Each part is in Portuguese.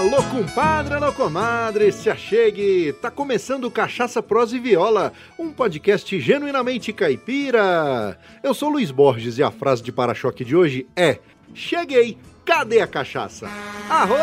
Alô, compadre, alô, comadre, se achegue! Tá começando Cachaça Prosa e Viola, um podcast genuinamente caipira. Eu sou Luiz Borges e a frase de para-choque de hoje é: Cheguei, cadê a cachaça? Arro,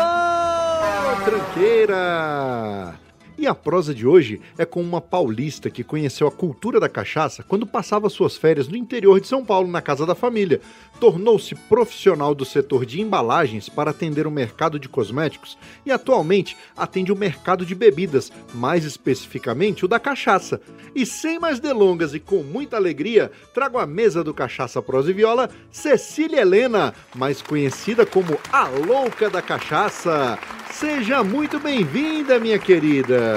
tranqueira! E a prosa de hoje é com uma paulista que conheceu a cultura da cachaça quando passava suas férias no interior de São Paulo, na casa da família. Tornou-se profissional do setor de embalagens para atender o mercado de cosméticos e atualmente atende o mercado de bebidas, mais especificamente o da cachaça. E sem mais delongas e com muita alegria, trago à mesa do Cachaça Prosa e Viola Cecília Helena, mais conhecida como a Louca da Cachaça. Seja muito bem-vinda, minha querida.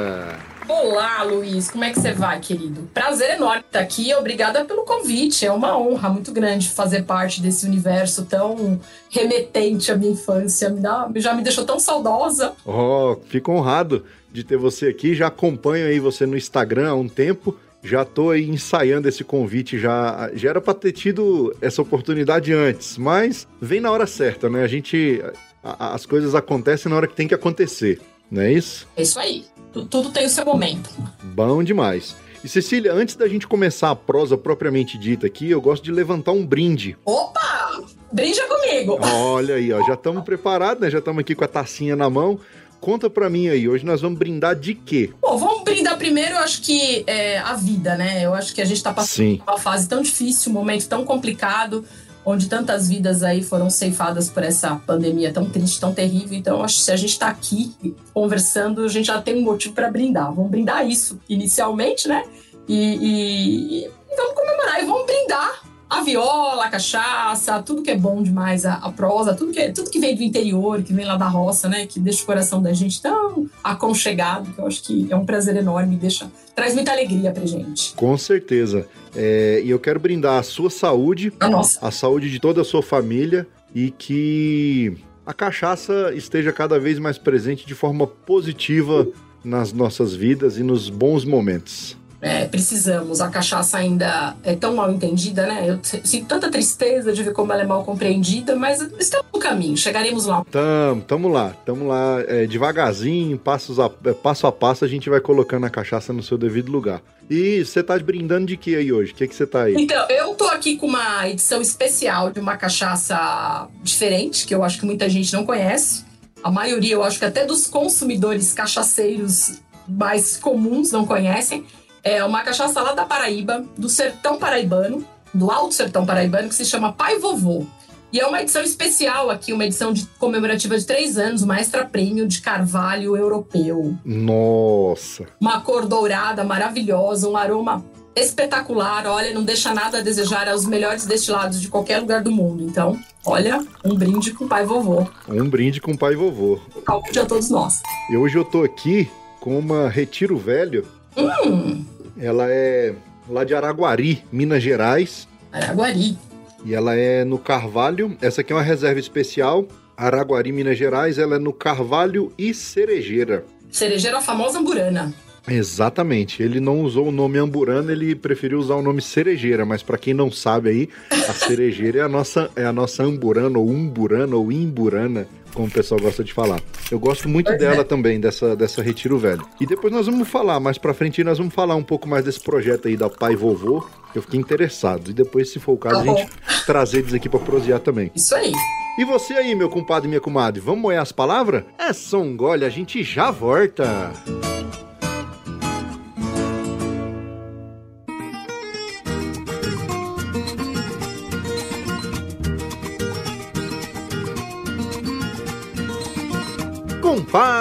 Olá, Luiz. Como é que você vai, querido? Prazer enorme estar aqui. Obrigada pelo convite. É uma honra muito grande fazer parte desse universo tão remetente à minha infância. Me dá, já me deixou tão saudosa. Oh, fico honrado de ter você aqui. Já acompanho aí você no Instagram há um tempo. Já tô aí ensaiando esse convite, já, já era para ter tido essa oportunidade antes, mas vem na hora certa, né? A gente as coisas acontecem na hora que tem que acontecer, não é isso? É isso aí. Tudo tem o seu momento. Bom demais. E Cecília, antes da gente começar a prosa propriamente dita aqui, eu gosto de levantar um brinde. Opa! Brinde comigo! Olha aí, ó, já estamos preparados, né? Já estamos aqui com a tacinha na mão. Conta pra mim aí, hoje nós vamos brindar de quê? Bom, vamos brindar primeiro, eu acho que é, a vida, né? Eu acho que a gente tá passando Sim. uma fase tão difícil, um momento tão complicado onde tantas vidas aí foram ceifadas por essa pandemia tão triste, tão terrível. Então, acho que se a gente está aqui conversando, a gente já tem um motivo para brindar. Vamos brindar isso inicialmente, né? E, e, e, vamos comemorar e vamos brindar a viola, a cachaça, tudo que é bom demais, a, a prosa, tudo que, tudo que vem do interior, que vem lá da roça, né? Que deixa o coração da gente tão aconchegado, que eu acho que é um prazer enorme, deixa, traz muita alegria pra gente. Com certeza. É, e eu quero brindar a sua saúde, a, nossa. a saúde de toda a sua família e que a cachaça esteja cada vez mais presente de forma positiva nas nossas vidas e nos bons momentos é, precisamos. A cachaça ainda é tão mal entendida, né? Eu sinto tanta tristeza de ver como ela é mal compreendida, mas estamos no caminho, chegaremos lá. Tamo, tamo lá, tamo lá. É, devagarzinho, passos a, é, passo a passo, a gente vai colocando a cachaça no seu devido lugar. E você tá brindando de que aí hoje? O que que você tá aí? Então, eu tô aqui com uma edição especial de uma cachaça diferente, que eu acho que muita gente não conhece. A maioria, eu acho que até dos consumidores cachaceiros mais comuns não conhecem é uma cachaça lá da Paraíba, do sertão paraibano, do Alto Sertão Paraibano, que se chama Pai Vovô. E é uma edição especial aqui, uma edição de, comemorativa de três anos, uma extra prêmio de carvalho europeu. Nossa! Uma cor dourada maravilhosa, um aroma espetacular. Olha, não deixa nada a desejar aos melhores destilados de qualquer lugar do mundo. Então, olha, um brinde com o pai vovô. Um brinde com o pai vovô. Saúde a todos nós. E hoje eu tô aqui com uma Retiro Velho Hum. Ela é lá de Araguari, Minas Gerais. Araguari. E ela é no Carvalho. Essa aqui é uma reserva especial. Araguari, Minas Gerais. Ela é no Carvalho e Cerejeira. Cerejeira é a famosa amburana. Exatamente. Ele não usou o nome amburana, ele preferiu usar o nome cerejeira, mas para quem não sabe aí, a cerejeira é a nossa é a nossa amburana ou umburana ou imburana, como o pessoal gosta de falar. Eu gosto muito pois dela é. também, dessa, dessa Retiro Velho. E depois nós vamos falar, mais pra frente nós vamos falar um pouco mais desse projeto aí da Pai Vovô, que eu fiquei interessado. E depois, se for o caso, tá a gente trazer eles aqui pra prosear também. Isso aí. E você aí, meu compadre e minha comadre, vamos moer as palavras? É só um gole, a gente já volta. Música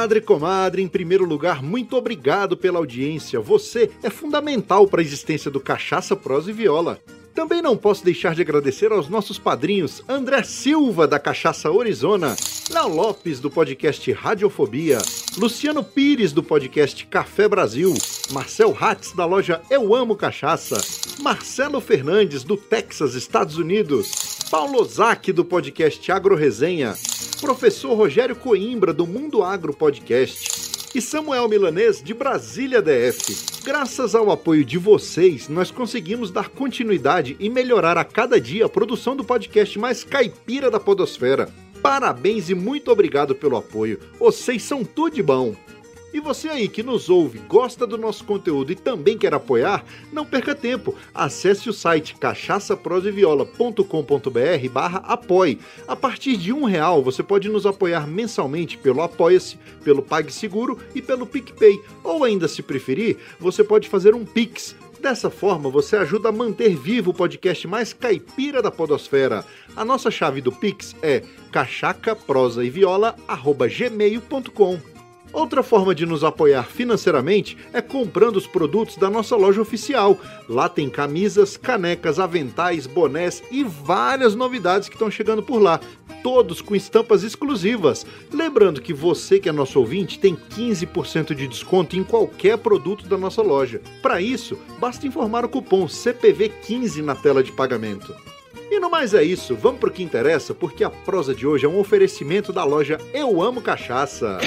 Compadre, comadre, em primeiro lugar, muito obrigado pela audiência. Você é fundamental para a existência do Cachaça, Prosa e Viola. Também não posso deixar de agradecer aos nossos padrinhos André Silva, da Cachaça Orizona, Léo Lopes, do podcast Radiofobia, Luciano Pires, do podcast Café Brasil, Marcel Hatz, da loja Eu Amo Cachaça, Marcelo Fernandes, do Texas, Estados Unidos, Paulo Ozaki, do podcast Agro Resenha, professor Rogério Coimbra, do Mundo Agro Podcast, e Samuel Milanês, de Brasília DF. Graças ao apoio de vocês, nós conseguimos dar continuidade e melhorar a cada dia a produção do podcast mais caipira da Podosfera. Parabéns e muito obrigado pelo apoio. Vocês são tudo de bom. E você aí que nos ouve, gosta do nosso conteúdo e também quer apoiar, não perca tempo. Acesse o site cachaçaproseviola.com.br barra apoie. A partir de um real você pode nos apoiar mensalmente pelo Apoia-se, pelo PagSeguro e pelo PicPay. Ou ainda, se preferir, você pode fazer um Pix. Dessa forma, você ajuda a manter vivo o podcast mais caipira da podosfera. A nossa chave do Pix é cachacaprosaeviola.gmail.com Outra forma de nos apoiar financeiramente é comprando os produtos da nossa loja oficial. Lá tem camisas, canecas, aventais, bonés e várias novidades que estão chegando por lá, todos com estampas exclusivas. Lembrando que você que é nosso ouvinte tem 15% de desconto em qualquer produto da nossa loja. Para isso, basta informar o cupom CPV15 na tela de pagamento. E no mais é isso, vamos pro que interessa, porque a prosa de hoje é um oferecimento da loja Eu Amo Cachaça.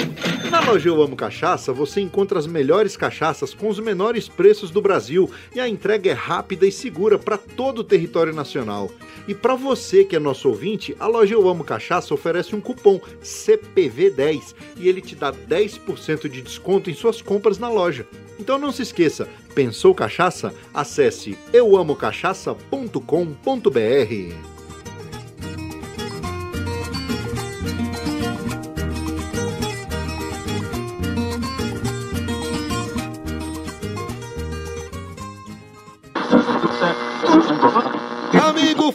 Na loja Eu Amo Cachaça você encontra as melhores cachaças com os menores preços do Brasil e a entrega é rápida e segura para todo o território nacional. E para você que é nosso ouvinte, a loja Eu Amo Cachaça oferece um cupom CPV10 e ele te dá 10% de desconto em suas compras na loja. Então não se esqueça, pensou cachaça? Acesse euamocachaça.com.br.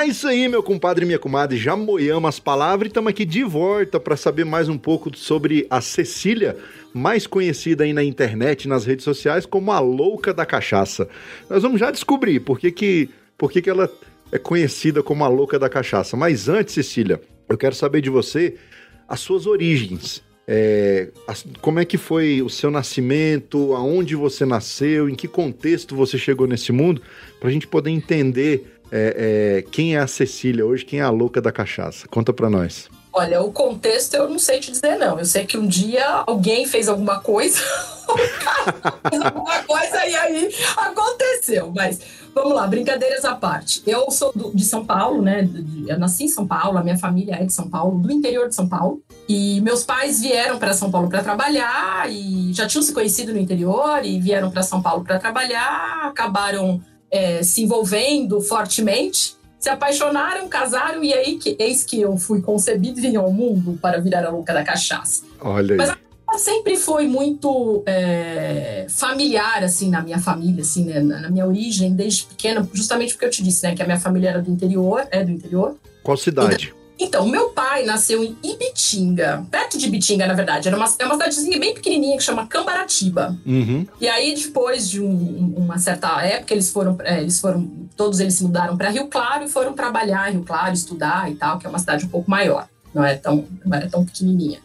É isso aí, meu compadre e minha comadre. Já moiamos as palavras e estamos aqui de volta para saber mais um pouco sobre a Cecília, mais conhecida aí na internet, nas redes sociais, como a louca da cachaça. Nós vamos já descobrir por que, que, por que, que ela é conhecida como a louca da cachaça. Mas antes, Cecília, eu quero saber de você as suas origens. É, como é que foi o seu nascimento, aonde você nasceu, em que contexto você chegou nesse mundo, para a gente poder entender é, é, quem é a Cecília hoje, quem é a louca da cachaça? Conta pra nós. Olha, o contexto eu não sei te dizer, não. Eu sei que um dia alguém fez alguma coisa, fez alguma coisa e aí aconteceu. Mas vamos lá, brincadeiras à parte. Eu sou do, de São Paulo, né? Eu nasci em São Paulo, a minha família é de São Paulo, do interior de São Paulo. E meus pais vieram para São Paulo para trabalhar e já tinham se conhecido no interior e vieram para São Paulo para trabalhar, acabaram é, se envolvendo fortemente, se apaixonaram, casaram e aí que, eis que eu fui concebido e vim ao mundo para virar a louca da cachaça. Olha aí. Mas ela sempre foi muito é, familiar, assim, na minha família, assim, né, na minha origem, desde pequena, justamente porque eu te disse, né, que a minha família era do interior, é do interior. Qual cidade? Então, meu pai nasceu em Ibitinga, perto de Ibitinga, na verdade. Era uma, é uma cidadezinha bem pequenininha que chama Cambaratiba. Uhum. E aí, depois de um, uma certa época, eles foram, é, eles foram, todos eles se mudaram para Rio Claro e foram trabalhar em Rio Claro, estudar e tal, que é uma cidade um pouco maior, não é tão, não era tão pequenininha.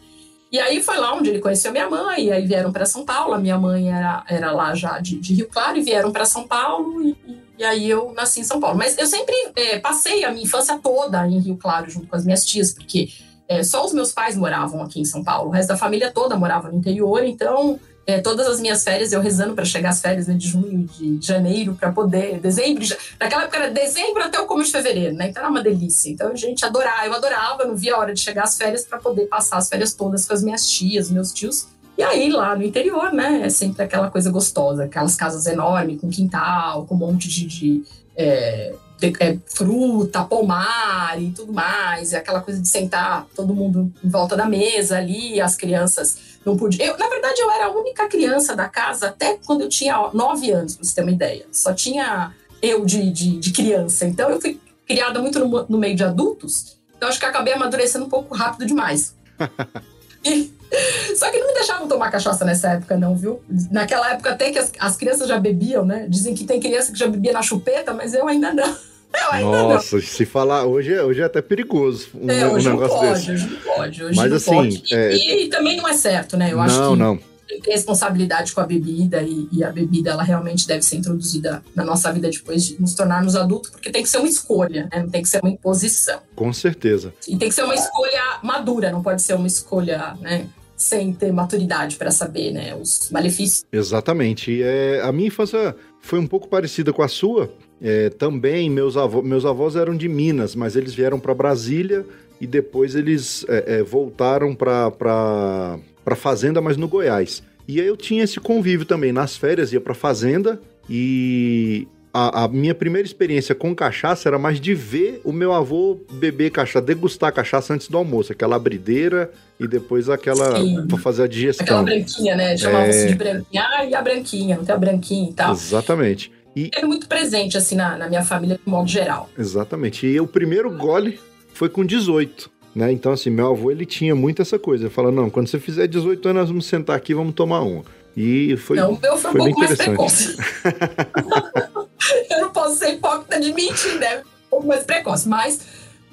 E aí foi lá onde ele conheceu minha mãe, e aí vieram para São Paulo. A minha mãe era, era lá já de, de Rio Claro, e vieram para São Paulo, e, e, aí eu nasci em São Paulo. Mas eu sempre é, passei a minha infância toda em Rio Claro, junto com as minhas tias, porque é, só os meus pais moravam aqui em São Paulo, o resto da família toda morava no interior, então é, todas as minhas férias eu rezando para chegar as férias né, de junho, de janeiro, para poder. Dezembro, naquela época era dezembro até o começo de fevereiro, né? Então era uma delícia. Então a gente adorava, eu adorava, não via a hora de chegar as férias para poder passar as férias todas com as minhas tias, meus tios. E aí lá no interior, né? É sempre aquela coisa gostosa, aquelas casas enormes, com quintal, com um monte de. de é, é, fruta, pomar e tudo mais, e aquela coisa de sentar todo mundo em volta da mesa ali, as crianças não podiam. Eu, na verdade, eu era a única criança da casa até quando eu tinha nove anos, pra você ter uma ideia. Só tinha eu de, de, de criança. Então eu fui criada muito no, no, meio de adultos, então acho que acabei amadurecendo um pouco rápido demais. e, só que não me deixavam tomar cachaça nessa época, não, viu? Naquela época, até que as, as crianças já bebiam, né? Dizem que tem criança que já bebia na chupeta, mas eu ainda não. Nossa, se falar hoje, é, hoje é até perigoso um, é, hoje um negócio não pode, desse. Hoje não pode, hoje Mas não assim, pode. É... E, e, também não é certo, né? Eu acho não, que não. Responsabilidade com a bebida e, e, a bebida ela realmente deve ser introduzida na nossa vida depois de nos tornarmos adultos, porque tem que ser uma escolha, né? Não tem que ser uma imposição. Com certeza. E tem que ser uma escolha madura, não pode ser uma escolha, né? sem ter maturidade para saber, né, os malefícios. Exatamente. É, a minha infância foi um pouco parecida com a sua. É, também meus, avô, meus avós eram de Minas, mas eles vieram para Brasília e depois eles é, é, voltaram para para fazenda, mas no Goiás. E aí eu tinha esse convívio também. Nas férias ia para fazenda e a, a, minha primeira experiência com cachaça era mais de ver o meu avô beber cachaça, degustar cachaça antes do almoço, aquela abrideira e depois aquela para fazer a digestão. Aquela branquinha, né? Chamava é... de branquinha. Ah, e a branquinha, não tem a branquinha e tal. Exatamente. E... É muito presente, assim, na, na minha família, de modo geral. Exatamente. E o primeiro gole foi com 18. Né? Então, assim, meu avô ele tinha muito essa coisa. Ele fala: não, quando você fizer 18 anos, nós vamos sentar aqui e vamos tomar uma. E foi. Não, o meu foi, foi um pouco mais precoce. eu não posso ser hipócrita de mentir, né? Um pouco mais precoce. Mas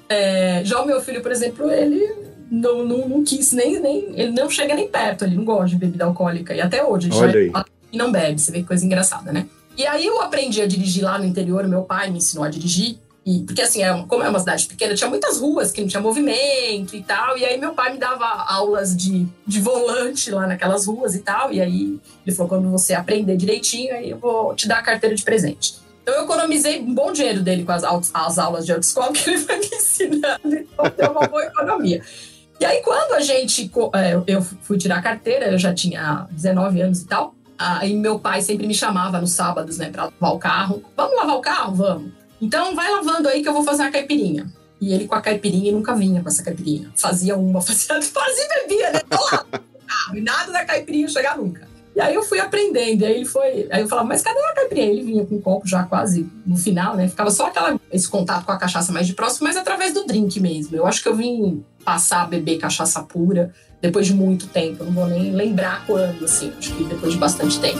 é, já o meu filho, por exemplo, ele não, não, não, quis nem, nem. Ele não chega nem perto, ele não gosta de bebida alcoólica. E até hoje, ele Olha já e não bebe. Você vê que coisa engraçada, né? E aí eu aprendi a dirigir lá no interior, meu pai me ensinou a dirigir. E, porque assim, é, como é uma cidade pequena, tinha muitas ruas que não tinha movimento e tal. E aí meu pai me dava aulas de, de volante lá naquelas ruas e tal. E aí ele falou: quando você aprender direitinho, aí eu vou te dar a carteira de presente. Então eu economizei um bom dinheiro dele com as, as aulas de autoescola que ele foi me ensinando. Então deu uma boa economia. E aí, quando a gente. É, eu fui tirar a carteira, eu já tinha 19 anos e tal. Aí meu pai sempre me chamava nos sábados, né, pra lavar o carro. Vamos lavar o carro? Vamos. Então vai lavando aí que eu vou fazer a caipirinha. E ele com a caipirinha nunca vinha com essa caipirinha. Fazia uma, fazia, fazia e bebia, né? Tô lá. nada da caipirinha chegar nunca. E aí eu fui aprendendo. E aí ele foi. Aí eu falava, mas cadê a caipirinha? Ele vinha com o copo já quase no final, né? Ficava só aquela, esse contato com a cachaça mais de próximo, mas através do drink mesmo. Eu acho que eu vim passar a beber cachaça pura depois de muito tempo. Eu não vou nem lembrar quando, assim. Acho que depois de bastante tempo.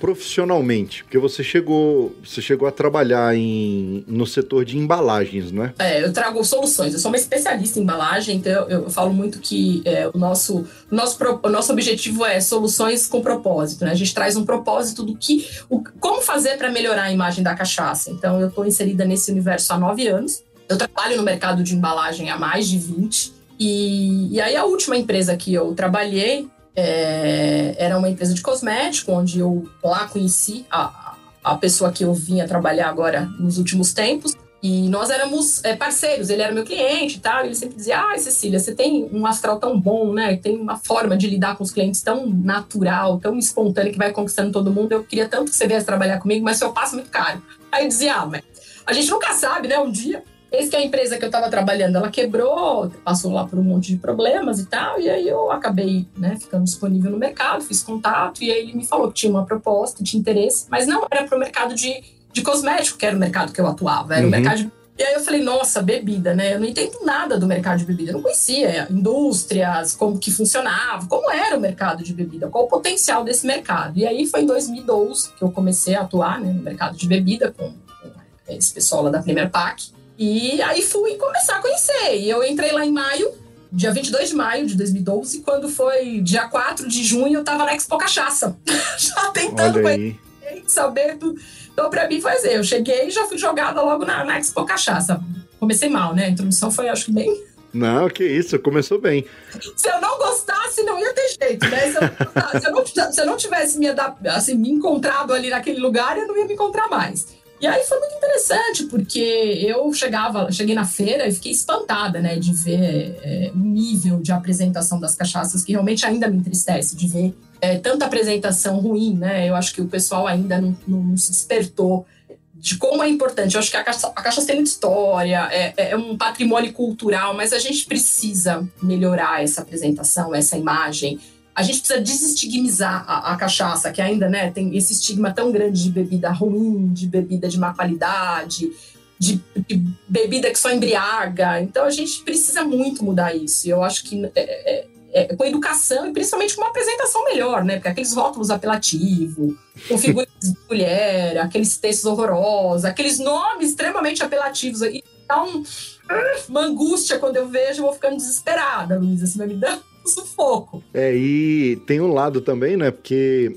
profissionalmente? Porque você chegou, você chegou a trabalhar em, no setor de embalagens, não é? Eu trago soluções. Eu sou uma especialista em embalagem, então eu, eu falo muito que é, o, nosso, nosso, o nosso objetivo é soluções com propósito, né? A gente traz um propósito do que, o, como fazer para melhorar a imagem da cachaça. Então eu estou inserida nesse universo há nove anos. Eu trabalho no mercado de embalagem há mais de 20. E, e aí a última empresa que eu trabalhei é, era uma empresa de cosmético, onde eu lá conheci a, a pessoa que eu vinha trabalhar agora nos últimos tempos. E nós éramos é, parceiros, ele era meu cliente e tal. E ele sempre dizia: Ah, Cecília, você tem um astral tão bom, né? Tem uma forma de lidar com os clientes tão natural, tão espontânea que vai conquistando todo mundo. Eu queria tanto que você viesse trabalhar comigo, mas seu passo é muito caro. Aí eu dizia: Ah, mas a gente nunca sabe, né? Um dia Eis que a empresa que eu estava trabalhando, ela quebrou, passou lá por um monte de problemas e tal, e aí eu acabei né, ficando disponível no mercado, fiz contato, e aí ele me falou que tinha uma proposta, tinha interesse, mas não era para o mercado de, de cosmético, que era o mercado que eu atuava, era uhum. o mercado de e aí eu falei, nossa, bebida, né? Eu não entendo nada do mercado de bebida. Eu não conhecia indústrias, como que funcionava, como era o mercado de bebida, qual o potencial desse mercado. E aí foi em 2012 que eu comecei a atuar né, no mercado de bebida com, com esse pessoal lá da Premier Pack. E aí fui começar a conhecer. E eu entrei lá em maio, dia 22 de maio de 2012, quando foi dia 4 de junho, eu tava na Expo Cachaça. já tentando conhecer, saber tudo. Então, pra mim, foi assim, eu cheguei e já fui jogada logo na, na Expo Cachaça. Comecei mal, né? A introdução foi, acho que, bem... Não, que isso, começou bem. Se eu não gostasse, não ia ter jeito, né? Se eu, se eu, não, se eu não tivesse me, assim, me encontrado ali naquele lugar, eu não ia me encontrar mais. E aí foi muito interessante, porque eu chegava, cheguei na feira e fiquei espantada, né, de ver é, o nível de apresentação das cachaças, que realmente ainda me entristece, de ver é, tanta apresentação ruim, né? Eu acho que o pessoal ainda não, não se despertou de como é importante. Eu acho que a cachaça, a cachaça tem muita história, é, é, um patrimônio cultural, mas a gente precisa melhorar essa apresentação, essa imagem. A gente precisa desestigmatizar a, a, cachaça, que ainda né, tem esse estigma tão grande de bebida ruim, de bebida de má qualidade, de, de bebida que só embriaga. Então a gente precisa muito mudar isso. E eu acho que é, é é, com educação e principalmente com uma apresentação melhor, né? Porque aqueles rótulos apelativos, com figuras de mulher, aqueles textos horrorosos, aqueles nomes extremamente apelativos. E dá um, uma angústia quando eu vejo, eu vou ficando desesperada, Luísa, assim, vai me um sufoco. É, e tem um lado também, né? Porque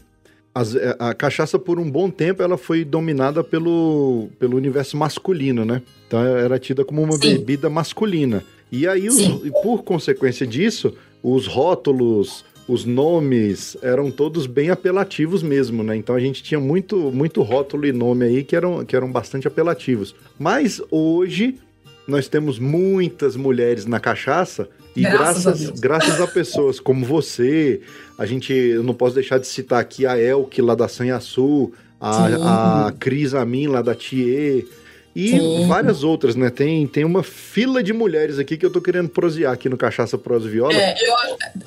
as, é, a cachaça, por um bom tempo, ela foi dominada pelo, pelo universo masculino, né? Então era tida como uma Sim. bebida masculina. E aí, os, por consequência disso, os rótulos, os nomes eram todos bem apelativos mesmo, né? Então a gente tinha muito, muito rótulo e nome aí que eram, que eram bastante apelativos. Mas hoje nós temos muitas mulheres na cachaça e graças, graças, a, graças a pessoas como você, a gente, eu não posso deixar de citar aqui a Elke lá da Sanhaçu, a, a Cris Amin lá da Thier, e Sim. várias outras, né? Tem, tem uma fila de mulheres aqui que eu tô querendo prosear aqui no Cachaça Pros Viola. É, eu,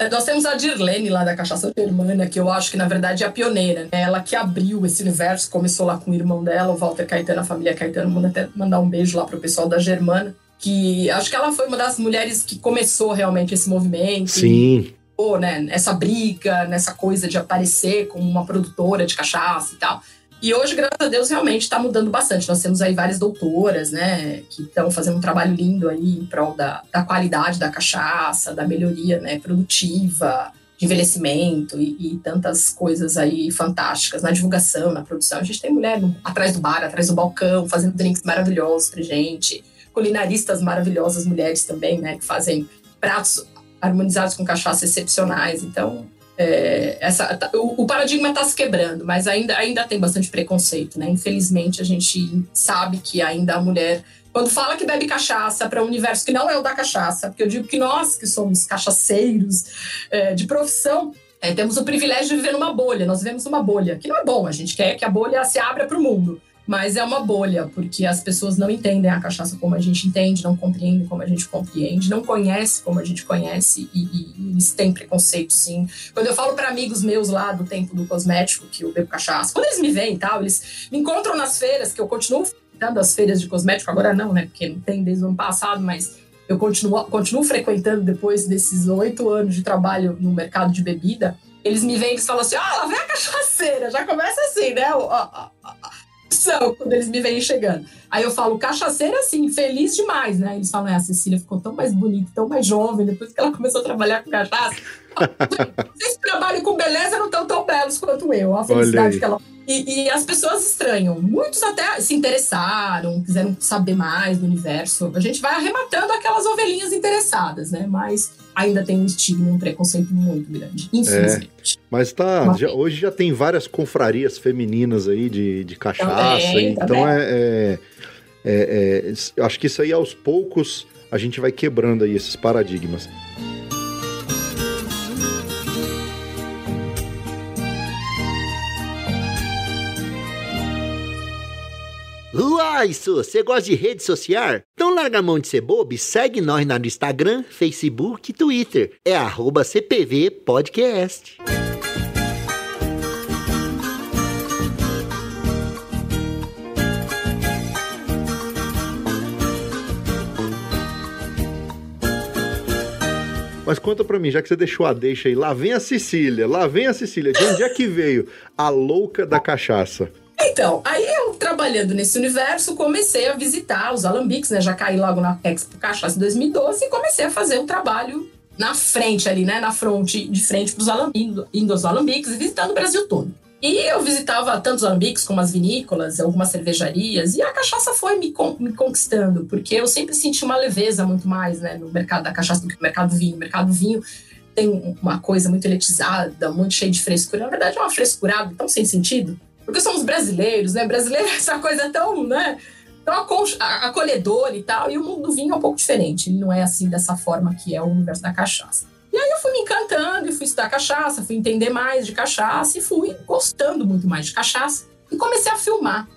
é, nós temos a Dirlene lá da Cachaça Germana, que eu acho que na verdade é a pioneira, né? Ela que abriu esse universo, começou lá com o irmão dela, o Walter Caetano, a família Caetano. Manda até mandar um beijo lá pro pessoal da Germana, que acho que ela foi uma das mulheres que começou realmente esse movimento. Sim. E, né, essa briga, nessa coisa de aparecer como uma produtora de cachaça e tal. E hoje, graças a Deus, realmente está mudando bastante. Nós temos aí várias doutoras, né, que estão fazendo um trabalho lindo aí em prol da, da qualidade da cachaça, da melhoria né, produtiva, de envelhecimento e, e, tantas coisas aí fantásticas na divulgação, na produção. A gente tem mulher no, atrás do bar, atrás do balcão, fazendo drinks maravilhosos pra gente, culinaristas maravilhosas, mulheres também, né, que fazem pratos harmonizados com cachaça excepcionais. Então, é, essa, tá, o, o, paradigma está se quebrando, mas ainda, ainda tem bastante preconceito, né? Infelizmente, a gente sabe que ainda a mulher, quando fala que bebe cachaça para um universo que não é o da cachaça, porque eu digo que nós que somos cachaceiros é, de profissão, é, temos o privilégio de viver numa bolha, nós vivemos numa bolha, que não é bom, a gente quer que a bolha se abra para o mundo. Mas é uma bolha, porque as pessoas não entendem a cachaça como a gente entende, não compreendem como a gente compreende, não conhecem como a gente conhece e, e eles têm preconceito, sim. Quando eu falo para amigos meus lá do tempo do cosmético que eu bebo cachaça, quando eles me veem e tal, eles me encontram nas feiras, que eu continuo frequentando as feiras de cosmético, agora não, né? Porque não tem desde o ano passado, mas eu continuo, continuo frequentando depois desses oito anos de trabalho no mercado de bebida. Eles me veem e falam assim: ah, lá vem a cachaceira. Já começa assim, né? São quando eles me veem chegando. Aí eu falo, cachaceira, assim, feliz demais, né? Eles falam, é, a Cecília ficou tão mais bonita, tão mais jovem, depois que ela começou a trabalhar com cachaça. Vocês que trabalham com beleza não estão tão belos quanto eu. A felicidade que ela. E, e, as pessoas estranham. Muitos até se interessaram, quiseram saber mais do universo. A gente vai arrematando aquelas ovelhinhas interessadas, né? Mas ainda tem um estigma, um preconceito muito grande, infelizmente. É, mas tá, já, hoje já tem várias confrarias femininas aí de, de cachaça, também, então também. É, é, é, é, acho que isso aí aos poucos a gente vai quebrando aí esses paradigmas. Uai, isso, você gosta de rede social? Então larga a mão de ser bobo e segue nós no Instagram, Facebook e Twitter. É arroba CPV Podcast. Mas conta pra mim, já que você deixou a deixa aí, lá vem a Cecília, lá vem a Cecília. De onde é que veio a louca da cachaça? Então, aí eu trabalhando nesse universo, comecei a visitar os alambiques, né? Já caí logo na Expo Cachaça 2012 e comecei a fazer um trabalho na frente ali, né? Na fronte, de frente para os alambiques, indo aos alambiques e visitando o Brasil todo. E eu visitava tantos alambiques como as vinícolas, algumas cervejarias, e a cachaça foi me, me conquistando, porque eu sempre senti uma leveza muito mais né, no mercado da cachaça do que no mercado do vinho. O mercado do vinho tem uma coisa muito elitizada, muito cheia de frescura. Na verdade, é uma frescurada tão sem sentido porque somos brasileiros, né? Brasileiro é essa coisa tão, né? Tão acolhedora e tal. E o mundo do vinho é um pouco diferente. Ele não é assim dessa forma que é o universo da cachaça. E aí eu fui me encantando e fui estudar cachaça, fui entender mais de cachaça e fui gostando muito mais de cachaça. E comecei a filmar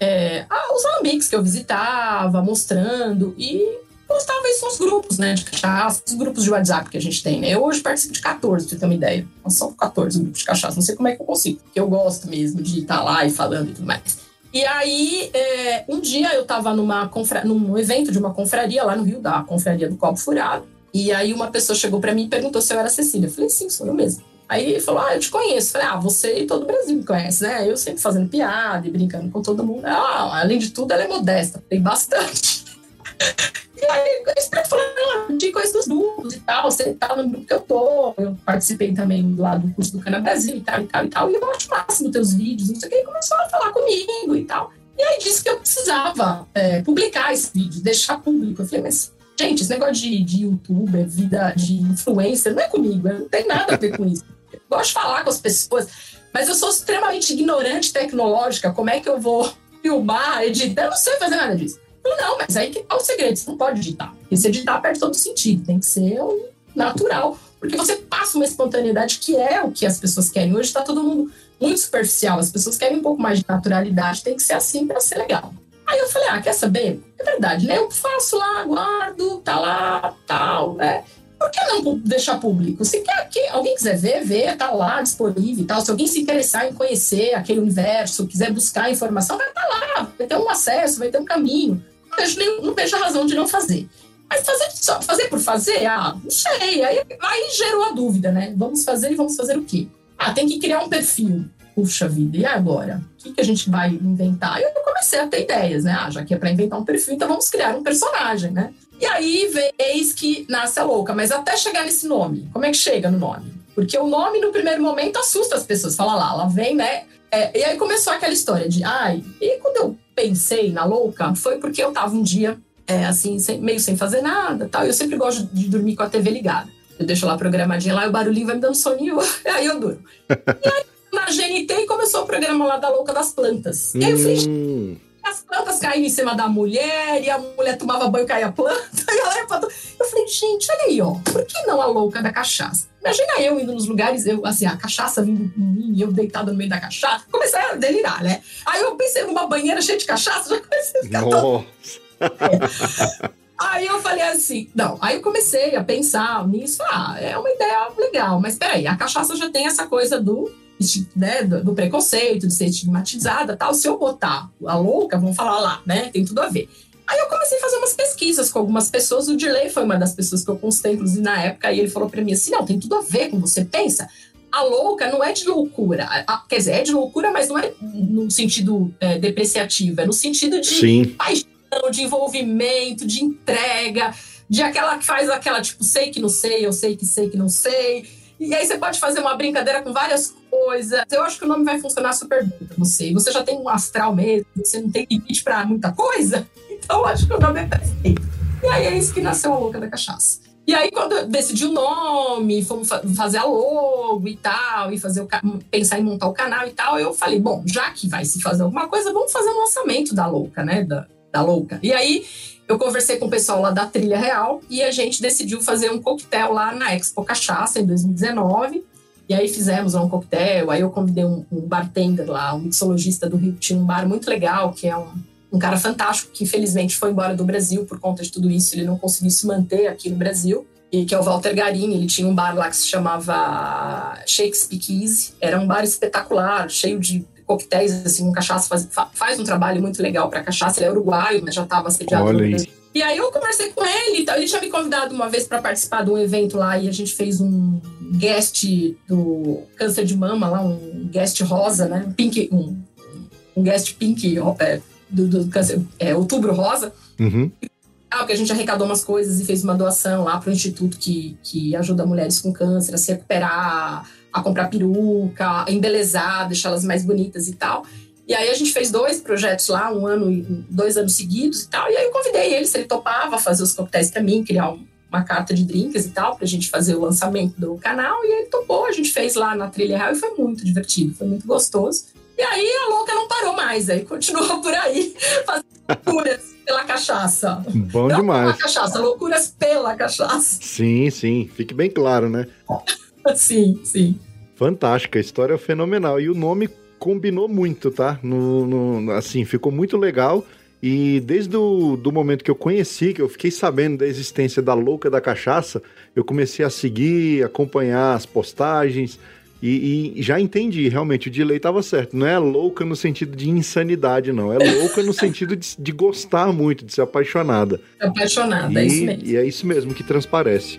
é, os alambiques que eu visitava, mostrando. E postava isso nos grupos, né, de cachaça, os grupos de WhatsApp que a gente tem, né? Eu hoje participo de 14, pra você ter uma ideia. São 14 grupos de cachaça, não sei como é que eu consigo, porque eu gosto mesmo de estar lá e falando e tudo mais. E aí, é, um dia eu estava numa confra... num evento de uma confraria lá no Rio, da confraria do Copo Furado, e aí uma pessoa chegou para mim e perguntou se eu era Cecília. Eu falei, sim, sou eu mesmo. Aí ele falou, ah, eu te conheço. Eu falei, ah, você e todo o Brasil me conhece, né? Eu sempre fazendo piada e brincando com todo mundo. Ah, além de tudo, ela é modesta. Tem bastante. E aí, eles falando de coisas dos e tal, você tá no grupo que eu tô. Eu participei também lá do curso do Cana Brasil e tal, e tal, e tal. E eu acho máximo teus vídeos, não sei o que. E começou a falar comigo e tal. E aí disse que eu precisava é, publicar esse vídeo, deixar público. Eu falei, mas, gente, esse negócio de, de youtuber, vida de influencer, não é comigo, não tem nada a ver com isso. Eu gosto de falar com as pessoas, mas eu sou extremamente ignorante tecnológica. Como é que eu vou filmar, editar? Eu não sei fazer nada disso. Não, mas aí que tá o segredo, você não pode editar. Porque se editar perde todo sentido, tem que ser natural. Porque você passa uma espontaneidade que é o que as pessoas querem. Hoje está todo mundo muito superficial, as pessoas querem um pouco mais de naturalidade, tem que ser assim para ser legal. Aí eu falei, ah, quer saber? É verdade, né? Eu faço lá, guardo, tá lá, tal, né? Por que não deixar público? Se quer que alguém quiser ver, vê, tá lá disponível e tal. Se alguém se interessar em conhecer aquele universo, quiser buscar informação, vai estar tá lá, vai ter um acesso, vai ter um caminho vejo, nem, não vejo razão de não fazer. Mas fazer só fazer por fazer, ah, não sei. Aí, aí gerou a dúvida, né? Vamos fazer e vamos fazer o quê? Ah, tem que criar um perfil. Puxa vida, e agora? O que, que a gente vai inventar? E eu comecei a ter ideias, né? Ah, já que é para inventar um perfil, então vamos criar um personagem, né? E aí eis que nasce a louca. Mas até chegar nesse nome, como é que chega no nome? Porque o nome, no primeiro momento, assusta as pessoas. Fala lá, ela vem, né? É, e aí começou aquela história de, ai, e quando eu pensei na louca foi porque eu tava um dia, é, assim, sem, meio sem fazer nada tal. Eu sempre gosto de dormir com a TV ligada. Eu deixo lá programadinha lá e o barulhinho vai me dando soninho, aí eu durmo. e aí, GNT, começou o programa lá da louca das plantas. E aí eu falei, hum. as plantas caíam em cima da mulher, e a mulher tomava banho, caía a planta, e ela Eu falei, gente, olha aí, ó, por que não a louca da cachaça? Imagina eu indo nos lugares, eu, assim, a cachaça vindo por mim, eu deitada no meio da cachaça. Comecei a delirar, né? Aí eu pensei numa banheira cheia de cachaça, já comecei a ficar Nossa. É. Aí eu falei assim, não, aí eu comecei a pensar nisso, ah, é uma ideia legal, mas peraí, a cachaça já tem essa coisa do, né, do, do preconceito, de ser estigmatizada tal. Se eu botar a louca, vão falar lá, né? Tem tudo a ver. Aí eu comecei a fazer umas pesquisas com algumas pessoas. O Dilei foi uma das pessoas que eu consultei, inclusive, na época, e ele falou para mim assim: não, tem tudo a ver com você pensa. A louca não é de loucura. A, quer dizer, é de loucura, mas não é no sentido é, depreciativo, é no sentido de Sim. paixão, de envolvimento, de entrega, de aquela que faz aquela tipo, sei que não sei, eu sei que sei que não sei. E aí você pode fazer uma brincadeira com várias coisas. Eu acho que o nome vai funcionar super bem pra você. Você já tem um astral mesmo, você não tem limite pra muita coisa. Então, acho que o nome é perfeito. E aí é isso que nasceu a Louca da Cachaça. E aí, quando eu decidi o nome, fomos fazer a logo e tal, e fazer o pensar em montar o canal e tal, eu falei, bom, já que vai se fazer alguma coisa, vamos fazer um lançamento da Louca, né? Da, da Louca. E aí, eu conversei com o pessoal lá da Trilha Real e a gente decidiu fazer um coquetel lá na Expo Cachaça em 2019. E aí fizemos um coquetel, aí eu convidei um, um bartender lá, um mixologista do Rio, que tinha um bar muito legal, que é um um cara fantástico que infelizmente foi embora do Brasil por conta de tudo isso, ele não conseguiu se manter aqui no Brasil. E que é o Walter Garini, ele tinha um bar lá que se chamava Shakespeare Keys. Era um bar espetacular, cheio de coquetéis, assim, com cachaça. Faz, faz um trabalho muito legal para cachaça. Ele é uruguaio, mas já estava sediado Olha no Brasil. E aí eu conversei com ele, ele tinha me convidado uma vez para participar de um evento lá e a gente fez um guest do câncer de mama lá, um guest rosa, né? Pink, um, um guest pink é, do, do câncer, é, Outubro Rosa. Uhum. Ah, porque a gente arrecadou umas coisas e fez uma doação lá para o instituto que, que ajuda mulheres com câncer a se recuperar, a comprar peruca, a embelezar, deixá-las mais bonitas e tal. E aí a gente fez dois projetos lá, um ano e dois anos seguidos e tal. E aí eu convidei ele se ele topava fazer os coquetéis para mim, criar uma carta de drinks e tal, para a gente fazer o lançamento do canal. E ele topou, a gente fez lá na Trilha Real e foi muito divertido, foi muito gostoso. E aí a louca não parou mais, aí continuou por aí, fazendo loucuras pela cachaça. Bom não demais. Pela cachaça, loucuras pela cachaça. Sim, sim, fique bem claro, né? sim, sim. Fantástica, a história é fenomenal. E o nome combinou muito, tá? No, no, assim, ficou muito legal. E desde o do momento que eu conheci, que eu fiquei sabendo da existência da Louca da Cachaça, eu comecei a seguir, acompanhar as postagens e, e já entendi, realmente, o delay estava certo. Não é louca no sentido de insanidade, não. É louca no sentido de, de gostar muito, de ser apaixonada. Apaixonada, e, é isso mesmo. E é isso mesmo que transparece.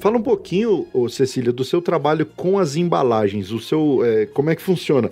Fala um pouquinho, Cecília, do seu trabalho com as embalagens. O seu, é, como é que funciona?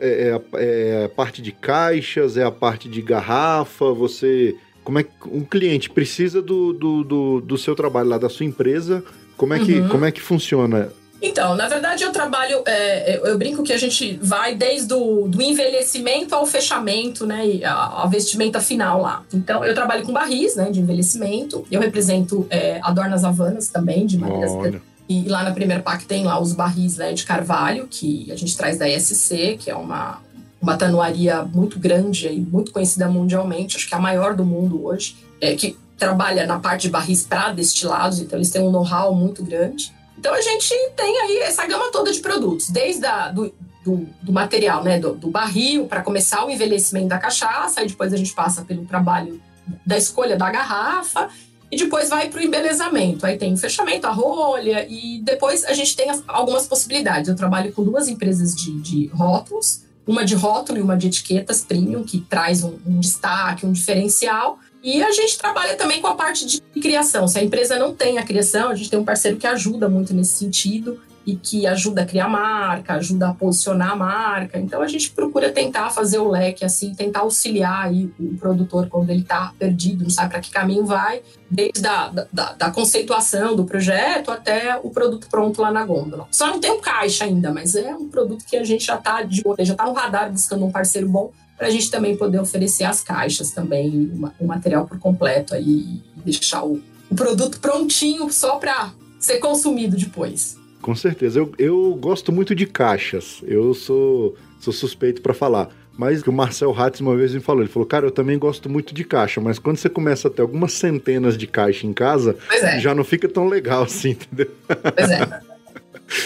É, é, é, a parte de caixas, é a parte de garrafa. Você, como é que um cliente precisa do, do, do, do seu trabalho lá da sua empresa? Como é que, uhum. como é que funciona então, na verdade, eu trabalho, é, eu brinco que a gente vai desde o do envelhecimento ao fechamento, né, e a, a, vestimenta final lá. Então, eu trabalho com barris, né, de envelhecimento. Eu represento é, Adornas Havanas também, de madeiras. E lá na Primeira PAC tem lá os barris né, de carvalho, que a gente traz da ESC, que é uma, uma tanuaria muito grande e muito conhecida mundialmente, acho que é a maior do mundo hoje, é, que trabalha na parte de barris para destilados, então eles têm um know-how muito grande. Então a gente tem aí essa gama toda de produtos, desde a, do, do, do material, né, do, do barril, para começar o envelhecimento da cachaça, aí depois a gente passa pelo trabalho da escolha da garrafa, e depois vai para o embelezamento. Aí tem o fechamento, a rolha, e depois a gente tem algumas possibilidades. Eu trabalho com duas empresas de, de rótulos, uma de rótulo e uma de etiquetas premium, que traz um, um destaque, um diferencial. E a gente trabalha também com a parte de criação. Se a empresa não tem a criação, a gente tem um parceiro que ajuda muito nesse sentido e que ajuda a criar marca, ajuda a posicionar a marca. Então a gente procura tentar fazer o leque assim, tentar auxiliar aí o produtor quando ele está perdido, não sabe para que caminho vai, desde a da, da, conceituação do projeto até o produto pronto lá na gôndola. Só não tem um caixa ainda, mas é um produto que a gente já está de já está no radar buscando um parceiro bom para a gente também poder oferecer as caixas também, o material por completo aí, e deixar o, o produto prontinho só para ser consumido depois. Com certeza. Eu, eu gosto muito de caixas. Eu sou, sou suspeito para falar. Mas o Marcel Hatz uma vez me falou, ele falou, cara, eu também gosto muito de caixa, mas quando você começa a ter algumas centenas de caixas em casa, é. já não fica tão legal assim, entendeu? Pois é.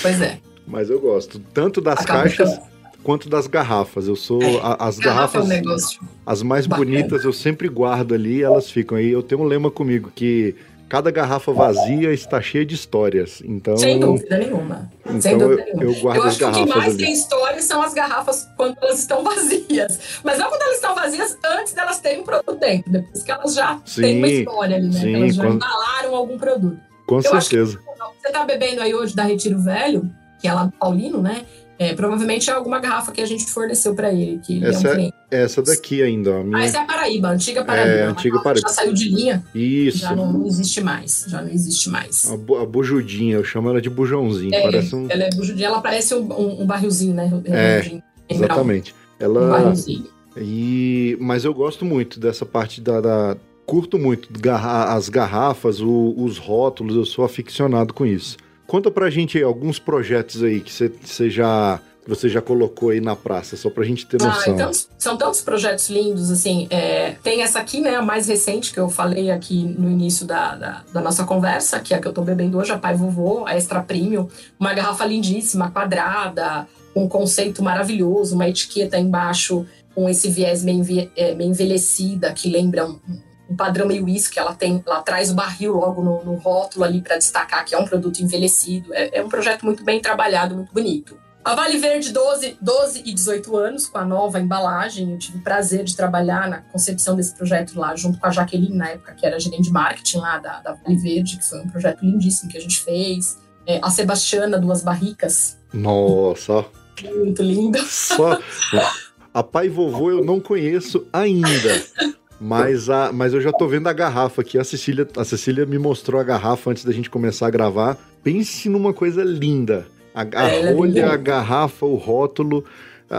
Pois é. Mas eu gosto tanto das caixas ficando quanto das garrafas. Eu sou é, as garrafas, garrafas é um as mais bacana. bonitas eu sempre guardo ali, elas ficam aí. Eu tenho um lema comigo que cada garrafa vazia está cheia de histórias. Então sem dúvida nenhuma. Então sem dúvida eu, nenhuma. eu guardo eu as garrafas. O que mais ali. tem histórias são as garrafas quando elas estão vazias. Mas não quando elas estão vazias antes delas terem um produto dentro, depois que elas já sim, têm uma história ali, né? Sim, elas já quando... embalaram algum produto. Com eu certeza. você está bebendo aí hoje da Retiro Velho, que é lá do Paulino, né? É, provavelmente é alguma garrafa que a gente forneceu para ele. Que essa, é um essa daqui ainda. A minha... Ah, essa é a Paraíba, a antiga Paraíba. É, a antiga Paraíba. Já saiu de linha. Isso. Já não, existe mais. Já não existe mais. A, bu a bujudinha, eu chamo ela de bujãozinho. É, parece um... Ela é bujudinha, ela parece um, um, um barrilzinho, né? É, exatamente. Ela... Um barrilzinho. E... Mas eu gosto muito dessa parte da... da... Curto muito as garrafas, o, os rótulos, eu sou aficionado com isso. Conta pra gente aí alguns projetos aí que você já você já colocou aí na praça, só pra gente ter ah, noção. Ah, então, são tantos projetos lindos, assim, é, tem essa aqui, né, a mais recente que eu falei aqui no início da, da, da, nossa conversa, que é a que eu tô bebendo hoje, a Pai Vovô, a Extra Premium, uma garrafa lindíssima, quadrada, um conceito maravilhoso, uma etiqueta embaixo com esse viés meio, é, meio envelhecida, que lembra um, um padrão meio uísque, ela tem, ela traz o barril logo no, no rótulo ali para destacar que é um produto envelhecido. É, é, um projeto muito bem trabalhado, muito bonito. A Vale Verde, 12, 12 e 18 anos, com a nova embalagem. Eu tive o prazer de trabalhar na concepção desse projeto lá, junto com a Jaqueline, na época, que era gerente de marketing lá da, da Vale Verde, que foi um projeto lindíssimo que a gente fez. É, a Sebastiana, Duas Barricas. Nossa! Muito linda. Só. A pai vovô eu não conheço ainda. Mas, a, mas eu já tô vendo a garrafa aqui. A Cecília, a Cecília me mostrou a garrafa antes da gente começar a gravar. Pense numa coisa linda. A, a é, rolha, é a garrafa, o rótulo.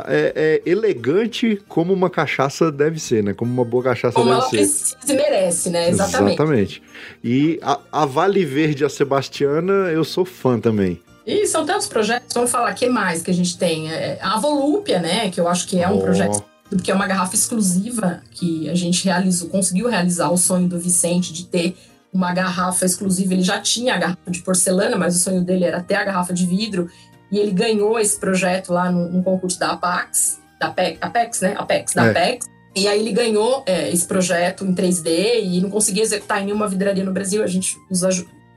É, é, elegante como uma cachaça deve ser, né? Como uma boa cachaça como deve ela ser. precisa e merece, né? Exatamente. Exatamente. E a, a Vale Verde, a Sebastiana, eu sou fã também. E são tantos projetos, vamos falar, que mais que a gente tem? É, a Volúpia, né? Que eu acho que é um oh. projeto porque é uma garrafa exclusiva que a gente realizou, conseguiu realizar o sonho do Vicente de ter uma garrafa exclusiva. Ele já tinha a garrafa de porcelana, mas o sonho dele era ter a garrafa de vidro. E ele ganhou esse projeto lá no, no concurso da Apax, da Apex, Apex né? Apex, da é. Apex. E aí ele ganhou é, esse projeto em 3D e não conseguia executar em nenhuma vidraria no Brasil. A gente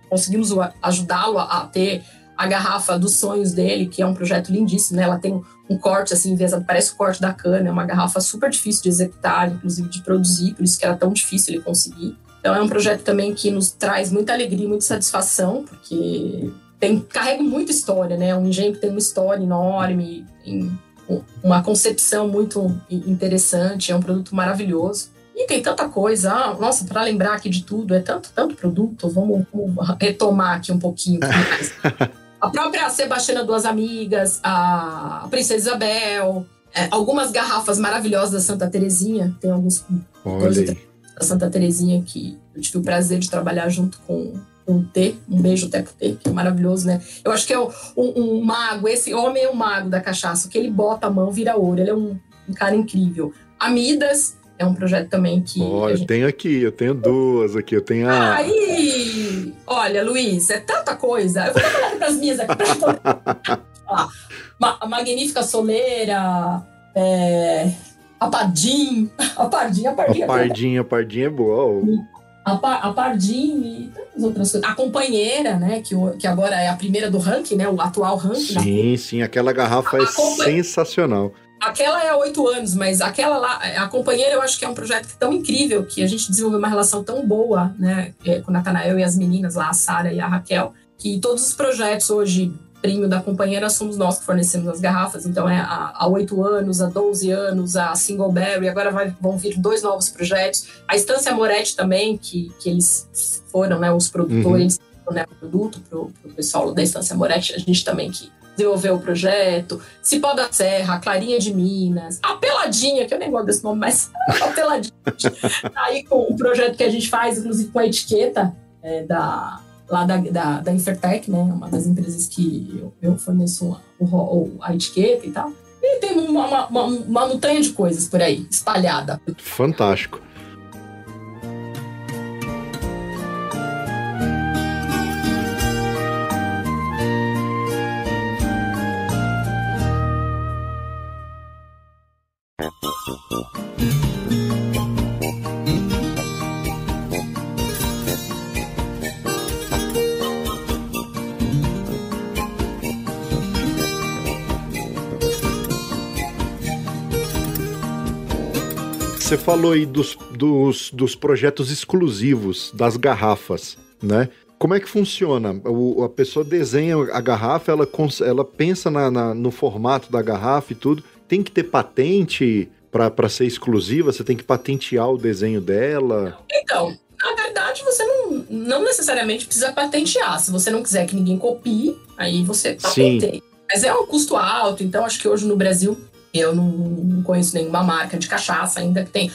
conseguimos ajudá-lo a, a ter a garrafa dos sonhos dele, que é um projeto lindíssimo, né? Ela tem um corte assim, parece o corte da cana, é uma garrafa super difícil de executar, inclusive de produzir, por isso que era tão difícil ele conseguir. Então é um projeto também que nos traz muita alegria, muita satisfação, porque tem carrega muita história, né? É um engenho que tem uma história enorme, uma concepção muito interessante, é um produto maravilhoso. E tem tanta coisa, ah, nossa, para lembrar aqui de tudo, é tanto, tanto produto, vamos, vamos retomar aqui um pouquinho. A própria Sebastiana Duas Amigas, a Princesa Isabel, é, algumas garrafas maravilhosas da Santa Terezinha. Tem alguns da Santa Terezinha que eu tive o prazer de trabalhar junto com o T, um beijo até pro T, que é maravilhoso, né? Eu acho que é um, um, mago, esse homem é um mago da cachaça, que ele bota a mão, vira ouro, ele é um, um cara incrível. Amidas, é um projeto também que. Olha, gente... eu tenho aqui, eu tenho duas aqui, eu tenho a. Aí! Olha, Luiz, é tanta coisa. Eu vou falar para as minhas aqui pra A magnífica soleira, é... a Pardim, a Pardim, a Pardim. A Pardim, a Pardim é boa. A, pa, a Pardim e tantas outras coisas. A companheira, né? Que, que agora é a primeira do ranking, né? O atual ranking. Sim, sim, aquela garrafa a, é a sensacional. Aquela é há oito anos, mas aquela lá, a companheira, eu acho que é um projeto tão incrível que a gente desenvolveu uma relação tão boa, né, é, com o Natanael e as meninas lá, a Sara e a Raquel, que todos os projetos hoje, prêmio da companheira, somos nós que fornecemos as garrafas. Então, é há oito anos, há 12 anos, a Singleberry, agora vai, vão vir dois novos projetos. A Estância Moretti também, que, que eles foram, né, os produtores, uhum. né, o produto para o pessoal da Estância Moretti, a gente também que desenvolver o projeto, Cipó da Serra, Clarinha de Minas, a Peladinha, que eu nem gosto desse nome, mas a Peladinha. Aí com o projeto que a gente faz, inclusive com a etiqueta é, da, lá da, da, da Infertec, né? Uma das empresas que eu, eu forneço a, a etiqueta e tal. E tem uma, uma, uma montanha de coisas por aí, espalhada. Fantástico. Você falou aí dos, dos, dos projetos exclusivos, das garrafas, né? Como é que funciona? O, a pessoa desenha a garrafa, ela, ela pensa na, na, no formato da garrafa e tudo. Tem que ter patente para ser exclusiva? Você tem que patentear o desenho dela? Então, na verdade, você não, não necessariamente precisa patentear. Se você não quiser que ninguém copie, aí você patenteia. Mas é um custo alto, então acho que hoje no Brasil eu não, não conheço nenhuma marca de cachaça ainda que tem.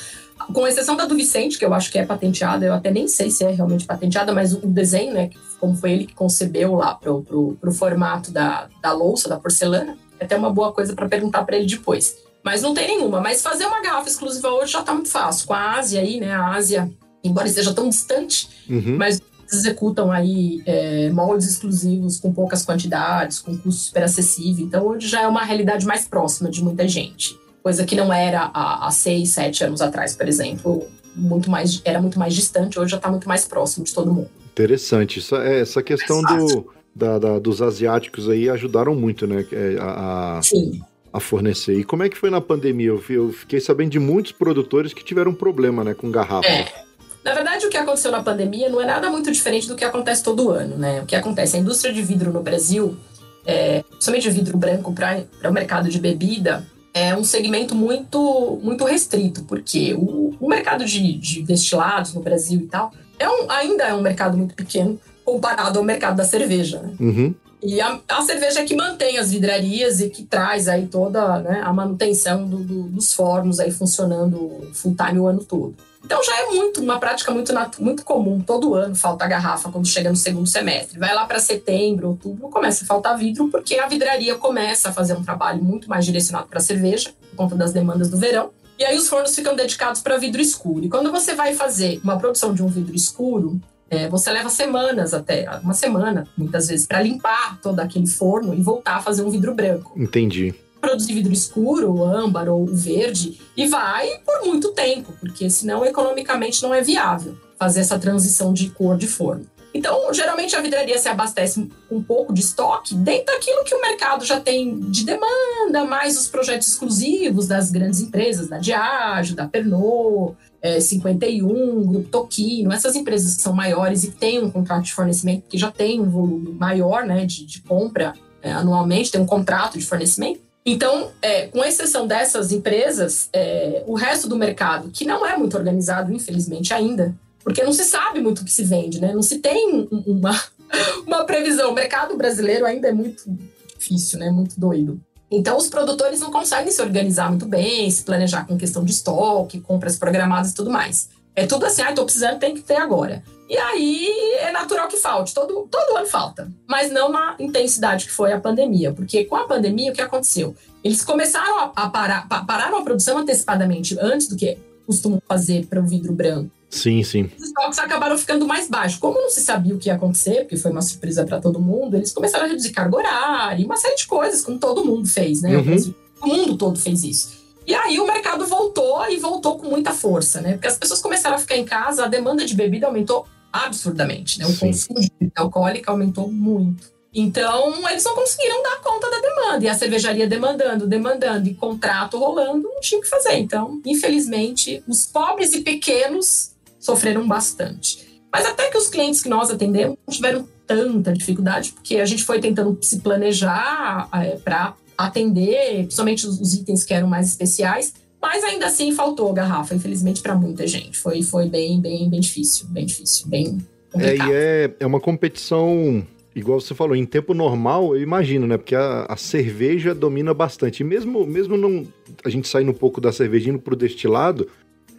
Com exceção da do Vicente, que eu acho que é patenteada, eu até nem sei se é realmente patenteada, mas o desenho, né, como foi ele que concebeu lá pro, pro, pro formato da, da louça, da porcelana, é até uma boa coisa para perguntar para ele depois. Mas não tem nenhuma. Mas fazer uma garrafa exclusiva hoje já está muito fácil. Com a Ásia aí, né, a Ásia, embora esteja tão distante, uhum. mas executam aí é, moldes exclusivos com poucas quantidades, com custo super acessível. Então, hoje já é uma realidade mais próxima de muita gente. Coisa que não era há, há seis, sete anos atrás, por exemplo. Muito mais, era muito mais distante, hoje já está muito mais próximo de todo mundo. Interessante. Essa, é, essa questão do, da, da, dos asiáticos aí ajudaram muito, né? É, a, a, Sim a fornecer. E como é que foi na pandemia? Eu, eu, fiquei sabendo de muitos produtores que tiveram problema, né, com garrafa. É. Na verdade, o que aconteceu na pandemia não é nada muito diferente do que acontece todo ano, né? O que acontece? A indústria de vidro no Brasil, é, principalmente o vidro branco para o mercado de bebida, é um segmento muito, muito restrito, porque o, o mercado de, de, destilados no Brasil e tal é um, ainda é um mercado muito pequeno comparado ao mercado da cerveja. Né? Uhum. E a, a, cerveja é que mantém as vidrarias e que traz aí toda né, a manutenção do, do, dos fornos aí funcionando full time o ano todo. Então já é muito uma prática muito, muito comum. Todo ano falta garrafa quando chega no segundo semestre. Vai lá para setembro, outubro, começa a faltar vidro, porque a vidraria começa a fazer um trabalho muito mais direcionado para cerveja, por conta das demandas do verão. E aí os fornos ficam dedicados para vidro escuro. E quando você vai fazer uma produção de um vidro escuro, é, você leva semanas até, uma semana, muitas vezes, para limpar todo aquele forno e voltar a fazer um vidro branco. Entendi produzir vidro escuro, âmbar ou verde, e vai por muito tempo, porque senão economicamente não é viável fazer essa transição de cor de forno. Então, geralmente a vidraria se abastece com um pouco de estoque dentro daquilo que o mercado já tem de demanda, mais os projetos exclusivos das grandes empresas, da Diageo, da Pernod, é, 51, Grupo Toquino, essas empresas que são maiores e têm um contrato de fornecimento que já tem um volume maior né, de, de compra é, anualmente, tem um contrato de fornecimento. Então, é, com exceção dessas empresas, é, o resto do mercado, que não é muito organizado, infelizmente ainda, porque não se sabe muito o que se vende, né? Não se tem uma, uma previsão. O mercado brasileiro ainda é muito difícil, né? Muito doido. Então, os produtores não conseguem se organizar muito bem, se planejar com questão de estoque, compras programadas e tudo mais. É tudo assim, ah, tô precisando, tem que ter agora. E aí é natural que falte, todo, todo ano falta, mas não na intensidade que foi a pandemia, porque com a pandemia o que aconteceu? Eles começaram a, a parar, pararam a produção antecipadamente, antes do que costumam fazer para o vidro branco. Sim, sim. Os estoques acabaram ficando mais baixos. Como não se sabia o que ia acontecer, porque foi uma surpresa para todo mundo, eles começaram a reduzir carga horária e uma série de coisas, como todo mundo fez, né? Uhum. O mundo todo fez isso. E aí o mercado voltou e voltou com muita força, né? Porque as pessoas começaram a ficar em casa, a demanda de bebida aumentou absurdamente, né? O Sim. consumo de bebida alcoólica aumentou muito. Então, eles não conseguiram dar conta da demanda. E a cervejaria demandando, demandando, e contrato rolando, não tinha o que fazer. Então, infelizmente, os pobres e pequenos sofreram bastante. Mas até que os clientes que nós atendemos não tiveram tanta dificuldade, porque a gente foi tentando se planejar é, para atender, principalmente os, os itens que eram mais especiais, mas ainda assim faltou garrafa, infelizmente, para muita gente. Foi, foi bem, bem, bem difícil, bem difícil, bem complicado. É, é, é uma competição, igual você falou, em tempo normal, eu imagino, né? Porque a, a cerveja domina bastante. E mesmo, mesmo não, a gente saindo um pouco da cerveja indo pro destilado,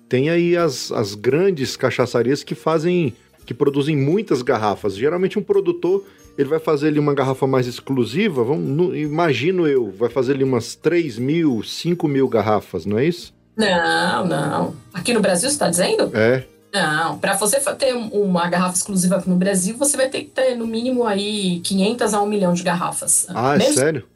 tem aí as, as grandes cachaçarias que fazem, que produzem muitas garrafas. Geralmente um produtor ele vai fazer ali uma garrafa mais exclusiva, vamos, no, imagino eu, vai fazer ali umas 3 mil, 5 mil garrafas, não é isso? Não, não. Aqui no Brasil você está dizendo? É. Não, para você ter uma garrafa exclusiva aqui no Brasil, você vai ter que ter no mínimo aí 500 a 1 milhão de garrafas. Ah, é sério?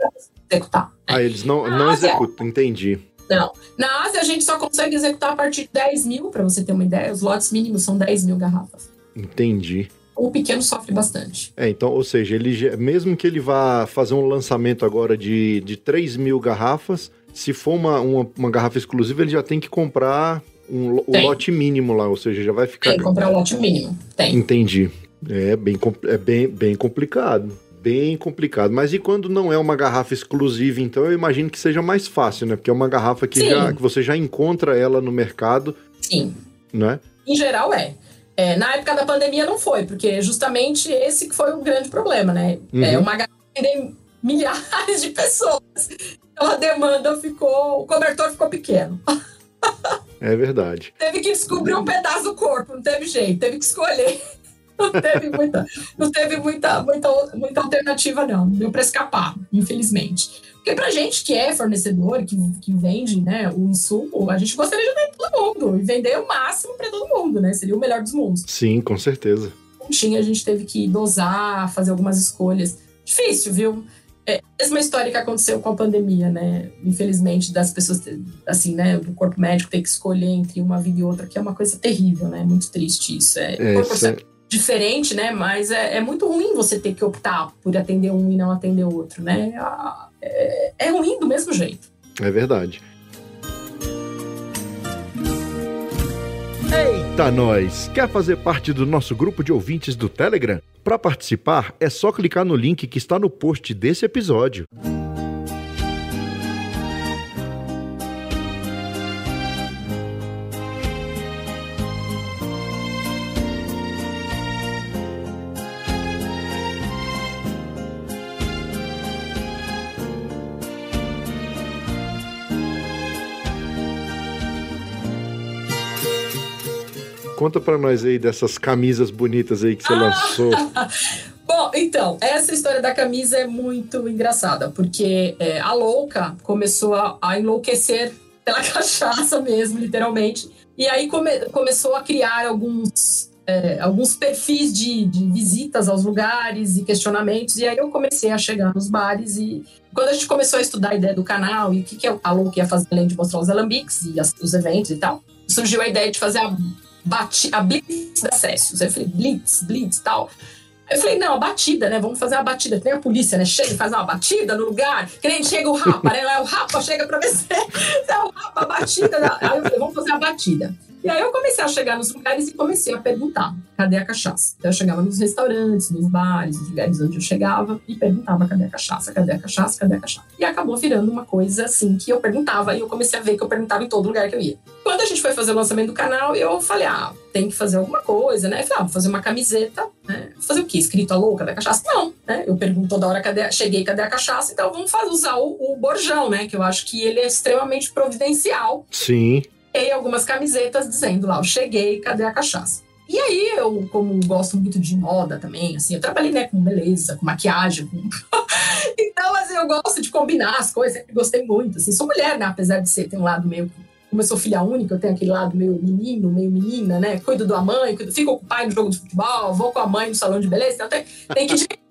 Executar. Ah, eles não, não executam, entendi. Não. Na Ásia, a gente só consegue executar a partir de 10 mil, para você ter uma ideia. Os lotes mínimos são 10 mil garrafas. Entendi o pequeno sofre bastante. É, então, ou seja, ele mesmo que ele vá fazer um lançamento agora de, de 3 mil garrafas, se for uma, uma, uma garrafa exclusiva, ele já tem que comprar um, o lote mínimo lá, ou seja, já vai ficar. Tem que comprar o lote mínimo. Tem. Entendi. É bem, é bem, bem complicado. Bem complicado. Mas e quando não é uma garrafa exclusiva, então eu imagino que seja mais fácil, né? Porque é uma garrafa que, já, que você já encontra ela no mercado. Sim. Né? Em geral é. É, na época da pandemia não foi, porque justamente esse que foi o grande problema, né? É, uhum. É uma garrafa milhares de pessoas. Então a demanda ficou, o cobertor ficou pequeno. É verdade. teve que descobrir um pedaço do corpo, não teve jeito, teve que escolher. Não teve muita, não teve muita, muita, muita alternativa, não. Deu para escapar, infelizmente. Porque pra gente que é fornecedor, que, que vende né, o insumo, a gente gostaria de vender todo mundo e vender o máximo para todo mundo, né? Seria o melhor dos mundos. Sim, com certeza. tinha, a gente teve que dosar, fazer algumas escolhas. Difícil, viu? É a mesma história que aconteceu com a pandemia, né? Infelizmente, das pessoas, assim, né? Do corpo médico ter que escolher entre uma vida e outra, que é uma coisa terrível, né? Muito triste isso. É, é, isso é... diferente, né? Mas é, é, muito ruim você ter que optar por atender um e não atender o outro, né? É, é ruim do mesmo jeito. É verdade. Eita, nós! Quer fazer parte do nosso grupo de ouvintes do Telegram? Para participar, é só clicar no link que está no post desse episódio. Conta para nós aí dessas camisas bonitas aí que você ah! lançou. Bom, então, essa história da camisa é muito engraçada, porque é, a louca começou a, a, enlouquecer pela cachaça mesmo, literalmente. E aí come, começou a criar alguns, é, alguns perfis de, de, visitas aos lugares e questionamentos. E aí eu comecei a chegar nos bares e quando a gente começou a estudar a ideia do canal e o que, que a louca ia fazer além de mostrar os alambiques e as, os eventos e tal, surgiu a ideia de fazer a bati, a blitz da Cécius. Aí eu falei, blitz, blitz tal. Eu falei, não, a batida, né? Vamos fazer uma batida. Tem a polícia, né? Chega e faz uma batida no lugar. Que nem chega o rapa, né? O rapa chega pra ver se é o rapa, a batida. Aí eu falei, vamos fazer a batida. E aí eu comecei a chegar nos lugares e comecei a perguntar: cadê a cachaça? Então eu chegava nos restaurantes, nos bares, nos lugares onde eu chegava e perguntava: cadê a cachaça? Cadê a cachaça? Cadê a cachaça? E acabou virando uma coisa assim que eu perguntava e eu comecei a ver que eu perguntava em todo lugar que eu ia. Quando a gente foi fazer o lançamento do canal, eu falei: ah, tem que fazer alguma coisa, né? Eu falei: ah, vou fazer uma camiseta, né? Fazer o quê? Escrito a louca da cachaça? Não, né? Eu pergunto toda hora: cadê? Cheguei, cadê a cachaça? Então vamos fazer, usar o, o borjão, né? Que eu acho que ele é extremamente providencial. Sim e algumas camisetas dizendo lá, eu cheguei, cadê a cachaça? E aí, eu, como gosto muito de moda também, assim, eu trabalhei, né, com beleza, com maquiagem, com... então, assim, eu gosto de combinar as coisas, sempre gostei muito, assim, sou mulher, né, apesar de ser, ter um lado meio, como eu sou filha única, eu tenho aquele lado meio menino, meio menina, né, cuido da mãe, cuido, fico com o pai no jogo de futebol, vou com a mãe no salão de beleza, então tem, tem que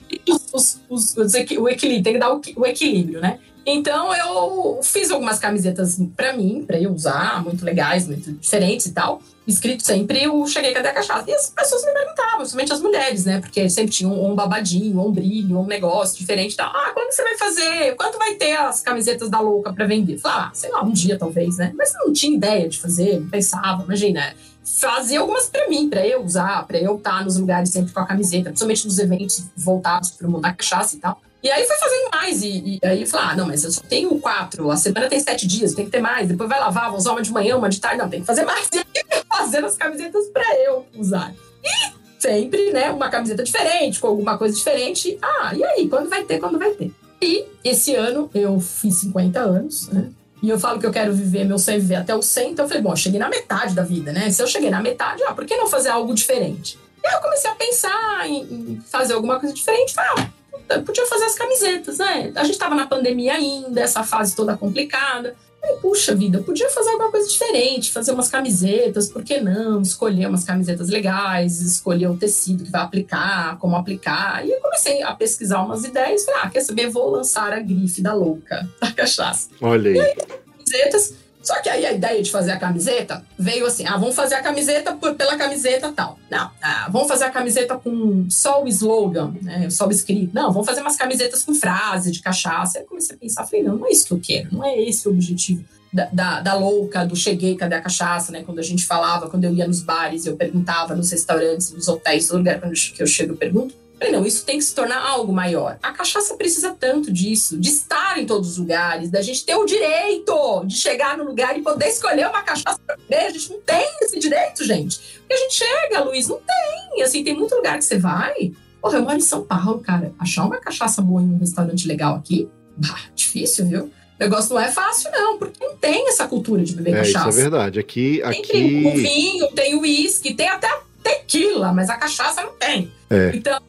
os, os, os, o equilíbrio, tem que dar o, o equilíbrio, né? Então eu fiz algumas camisetas para mim, para eu usar, muito legais, muito diferentes e tal. Escrito sempre o Cheguei Cadê a Cachaça? E as pessoas me perguntavam, principalmente as mulheres, né? Porque sempre tinha um, um babadinho, um brilho, um negócio diferente e tal. Ah, quando você vai fazer? Quanto vai ter as camisetas da louca para vender? Falei, ah, sei lá, um dia talvez, né? Mas não tinha ideia de fazer, não pensava, imagina fazia algumas para mim, para eu usar, para eu estar nos lugares sempre com a camiseta, principalmente nos eventos voltados para o mundo da cachaça e tal. E aí foi fazendo mais. E, e aí falei, ah, não, mas eu só tenho quatro, a semana tem sete dias, tem que ter mais. Depois vai lavar, vou usar uma de manhã, uma de tarde. Não, tem que fazer mais. E aí fazendo as camisetas para eu usar. E sempre, né, uma camiseta diferente, com alguma coisa diferente. Ah, e aí, quando vai ter, quando vai ter? E esse ano eu fiz 50 anos, né? E eu falo que eu quero viver meu sonho viver até o 100, então eu falei, bom, eu cheguei na metade da vida, né? Se eu cheguei na metade, ah, por que não fazer algo diferente? E aí eu comecei a pensar em, fazer alguma coisa diferente. Falei, ah, podia fazer as camisetas, né? A gente tava na pandemia ainda, essa fase toda complicada. Falei, puxa vida, podia fazer alguma coisa diferente, fazer umas camisetas, por que não? Escolher umas camisetas legais, escolher o tecido que vai aplicar, como aplicar. E eu comecei a pesquisar umas ideias. Falei, ah, quer saber? Vou lançar a grife da louca, da cachaça. Olha aí. E aí, camisetas só que aí a ideia de fazer a camiseta veio assim: ah, vamos fazer a camiseta pela camiseta tal. Não, ah, vamos fazer a camiseta com só o slogan, né, só o escrito. Não, vamos fazer umas camisetas com frase de cachaça. Aí eu comecei a pensar: falei, não, não é isso que eu quero, não é esse o objetivo. Da, da, da, louca, do cheguei, cadê a cachaça, né? Quando a gente falava, quando eu ia nos bares, eu perguntava nos restaurantes, nos hotéis, todo lugar que eu chego, eu pergunto. Falei, não, isso tem que se tornar algo maior. A cachaça precisa tanto disso, de estar em todos os lugares, da gente ter o direito de chegar no lugar e poder escolher uma cachaça para beber. A gente não tem esse direito, gente. Porque a gente chega, Luiz, não tem. Assim, tem muito lugar que você vai. Porra, eu moro em São Paulo, cara. Achar uma cachaça boa em um restaurante legal aqui, bah, difícil, viu? O negócio não é fácil, não, porque não tem essa cultura de beber é, cachaça. Isso é verdade. Aqui. aqui... Tem o vinho, tem o uísque, tem até tequila, mas a cachaça não tem. É. Então,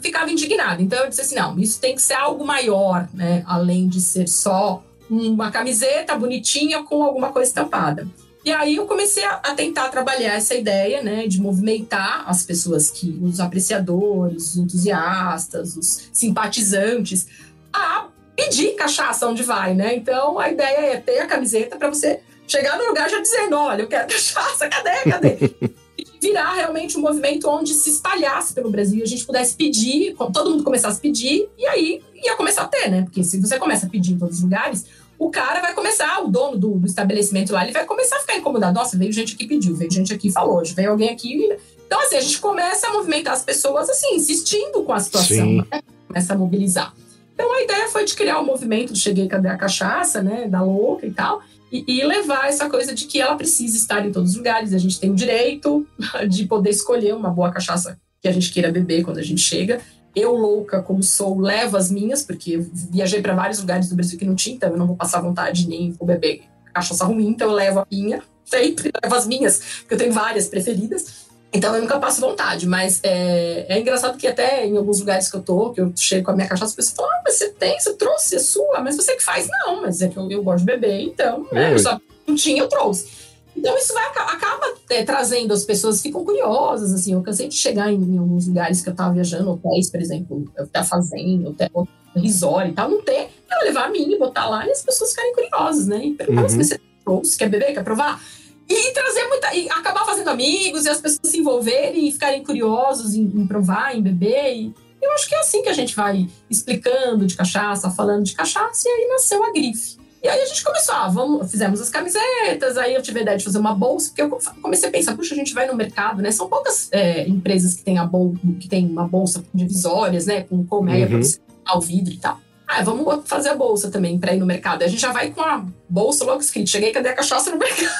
ficava indignada. Então eu disse assim: não, isso tem que ser algo maior, né? Além de ser só uma camiseta bonitinha com alguma coisa estampada. E aí eu comecei a, tentar trabalhar essa ideia, né, de movimentar as pessoas que, os apreciadores, os entusiastas, os simpatizantes, a pedir cachaça onde vai, né? Então a ideia é ter a camiseta para você chegar no lugar já dizendo, olha, eu quero cachaça, cadê, cadê? virar realmente um movimento onde se espalhasse pelo Brasil, a gente pudesse pedir, todo mundo começasse a pedir, e aí ia começar a ter, né? Porque se você começa a pedir em todos os lugares, o cara vai começar, o dono do, do, estabelecimento lá, ele vai começar a ficar incomodado. Nossa, veio gente aqui pediu, veio gente aqui falou, veio alguém aqui. Então, assim, a gente começa a movimentar as pessoas, assim, insistindo com a situação, né? começa a mobilizar. Então, a ideia foi de criar o um movimento do Cheguei, Cadê a Cachaça, né, da louca e tal, e, e, levar essa coisa de que ela precisa estar em todos os lugares, a gente tem o direito de poder escolher uma boa cachaça que a gente queira beber quando a gente chega, eu, louca como sou, levo as minhas, porque viajei para vários lugares do Brasil que não tinha, então eu não vou passar vontade nem vou beber cachaça ruim, então eu levo a minha, sempre levo as minhas, porque eu tenho várias preferidas. Então eu nunca passo vontade, mas é, é engraçado que até em alguns lugares que eu tô, que eu chego com a minha cachaça, as pessoas falam: ah, mas você tem, você trouxe, é sua, mas você que faz. Não, mas é que eu, eu gosto de beber, então, né, eu só não tinha, eu trouxe. Então isso vai, acaba é, trazendo, as pessoas ficam curiosas, assim, eu cansei de chegar em, em alguns lugares que eu tava viajando, hotéis, por exemplo, hotel fazenda, hotel resort e tal, não ter, eu levar a minha e botar lá e as pessoas ficarem curiosas, né? E perguntar uhum. se você trouxe, quer beber, quer provar? E trazer muita. E acabar fazendo amigos e as pessoas se envolverem e ficarem curiosos em, em provar, em beber. E eu acho que é assim que a gente vai explicando de cachaça, falando de cachaça, e aí nasceu a grife. E aí a gente começou, ah, vamos, fizemos as camisetas, aí eu tive a ideia de fazer uma bolsa, porque eu comecei a pensar, puxa, a gente vai no mercado, né? São poucas é, empresas que têm a bol que tem uma bolsa divisórias, né? Com colmeia uhum. para você o vidro e tal. Ah, vamos fazer a bolsa também para ir no mercado. A gente já vai com a bolsa logo escrito. Cheguei, cadê a cachaça no mercado?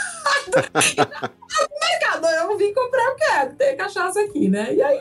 no mercado, eu vim comprar, eu quero ter cachaça aqui, né? E aí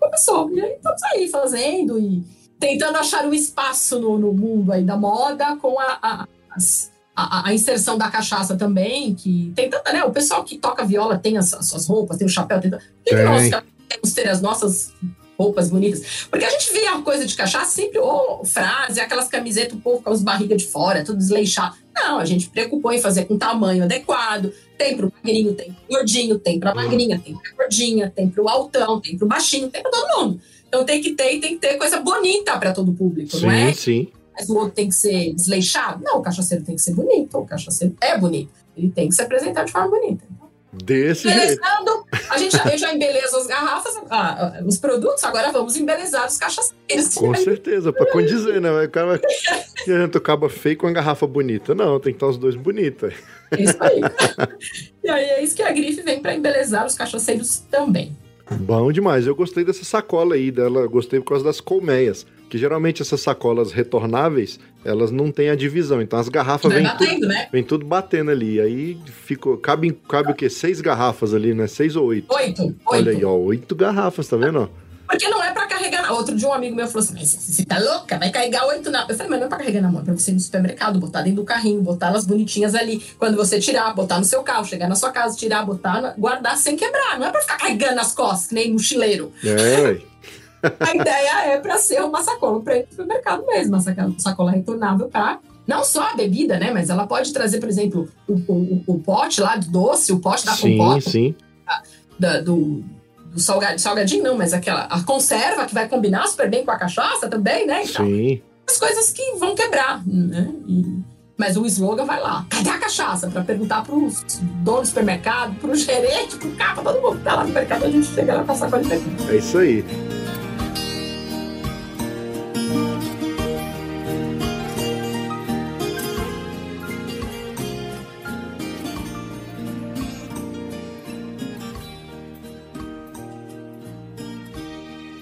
começou. E aí estamos aí fazendo e tentando achar um espaço no, no mundo aí da moda com a, a as, a, a, inserção da cachaça também, que tem tanta, né? O pessoal que toca viola tem as, as suas roupas, tem o chapéu, tem. Por que, que nós temos ter as nossas roupas bonitas? Porque a gente vê a coisa de cachaça sempre, ou frase, aquelas camisetas, o povo com as barrigas de fora, tudo desleixado. Não, a gente preocupou em fazer com tamanho adequado. Tem pro magrinho, tem pro gordinho, tem pra magrinha, tem pra gordinha, tem pro altão, tem pro baixinho, tem pra todo mundo. Então tem que ter e tem que ter coisa bonita para todo o público, sim, não é? Sim, sim mas o outro tem que ser desleixado. Não, o cachaceiro tem que ser bonito. O cachaceiro é bonito. Ele tem que se apresentar de forma bonita. Desse jeito. A gente já, já embeleza as garrafas, ah, os produtos, agora vamos embelezar os cachaceiros. Com certeza, para condizer, né? O cara vai querendo acaba feio com a garrafa bonita. Não, tem que estar os dois bonitos. Isso aí. e aí é isso que a grife vem para embelezar os cachaceiros também. Bom demais. Eu gostei dessa sacola aí dela, gostei por causa das colmeias que geralmente essas sacolas retornáveis, elas não têm a divisão. Então as garrafas vêm tudo, né? vem tudo batendo ali. Aí ficou, cabe, cabe o quê? Seis garrafas ali, né? Seis ou oito? Oito. oito. Olha aí, ó, oito garrafas, tá vendo? Porque não é pra carregar. Outro dia um amigo meu falou assim: Mas você tá louca? Vai carregar oito na. Eu falei, mas não é pra carregar na mão, é pra você ir no supermercado, botar dentro do carrinho, botar elas bonitinhas ali. Quando você tirar, botar no seu carro, chegar na sua casa, tirar, botar, guardar sem quebrar. Não é pra ficar carregando nas costas, nem mochileiro. É, a ideia é para ser uma sacola para ir pro mercado mesmo, uma sacola retornável para não só a bebida, né? Mas ela pode trazer, por exemplo, o, o, o pote lá do doce, o pote da sim, compota. Sim, sim. Do, do salgadinho, salgadinho, não, mas aquela a conserva que vai combinar super bem com a cachaça também, né? Então, sim. As coisas que vão quebrar, né? E, mas o slogan vai lá. Cadê a cachaça? Para perguntar para os donos do supermercado, para o gerente, para o capa, todo mundo que tá lá no mercado, a gente chega lá com a sacola de É isso aí.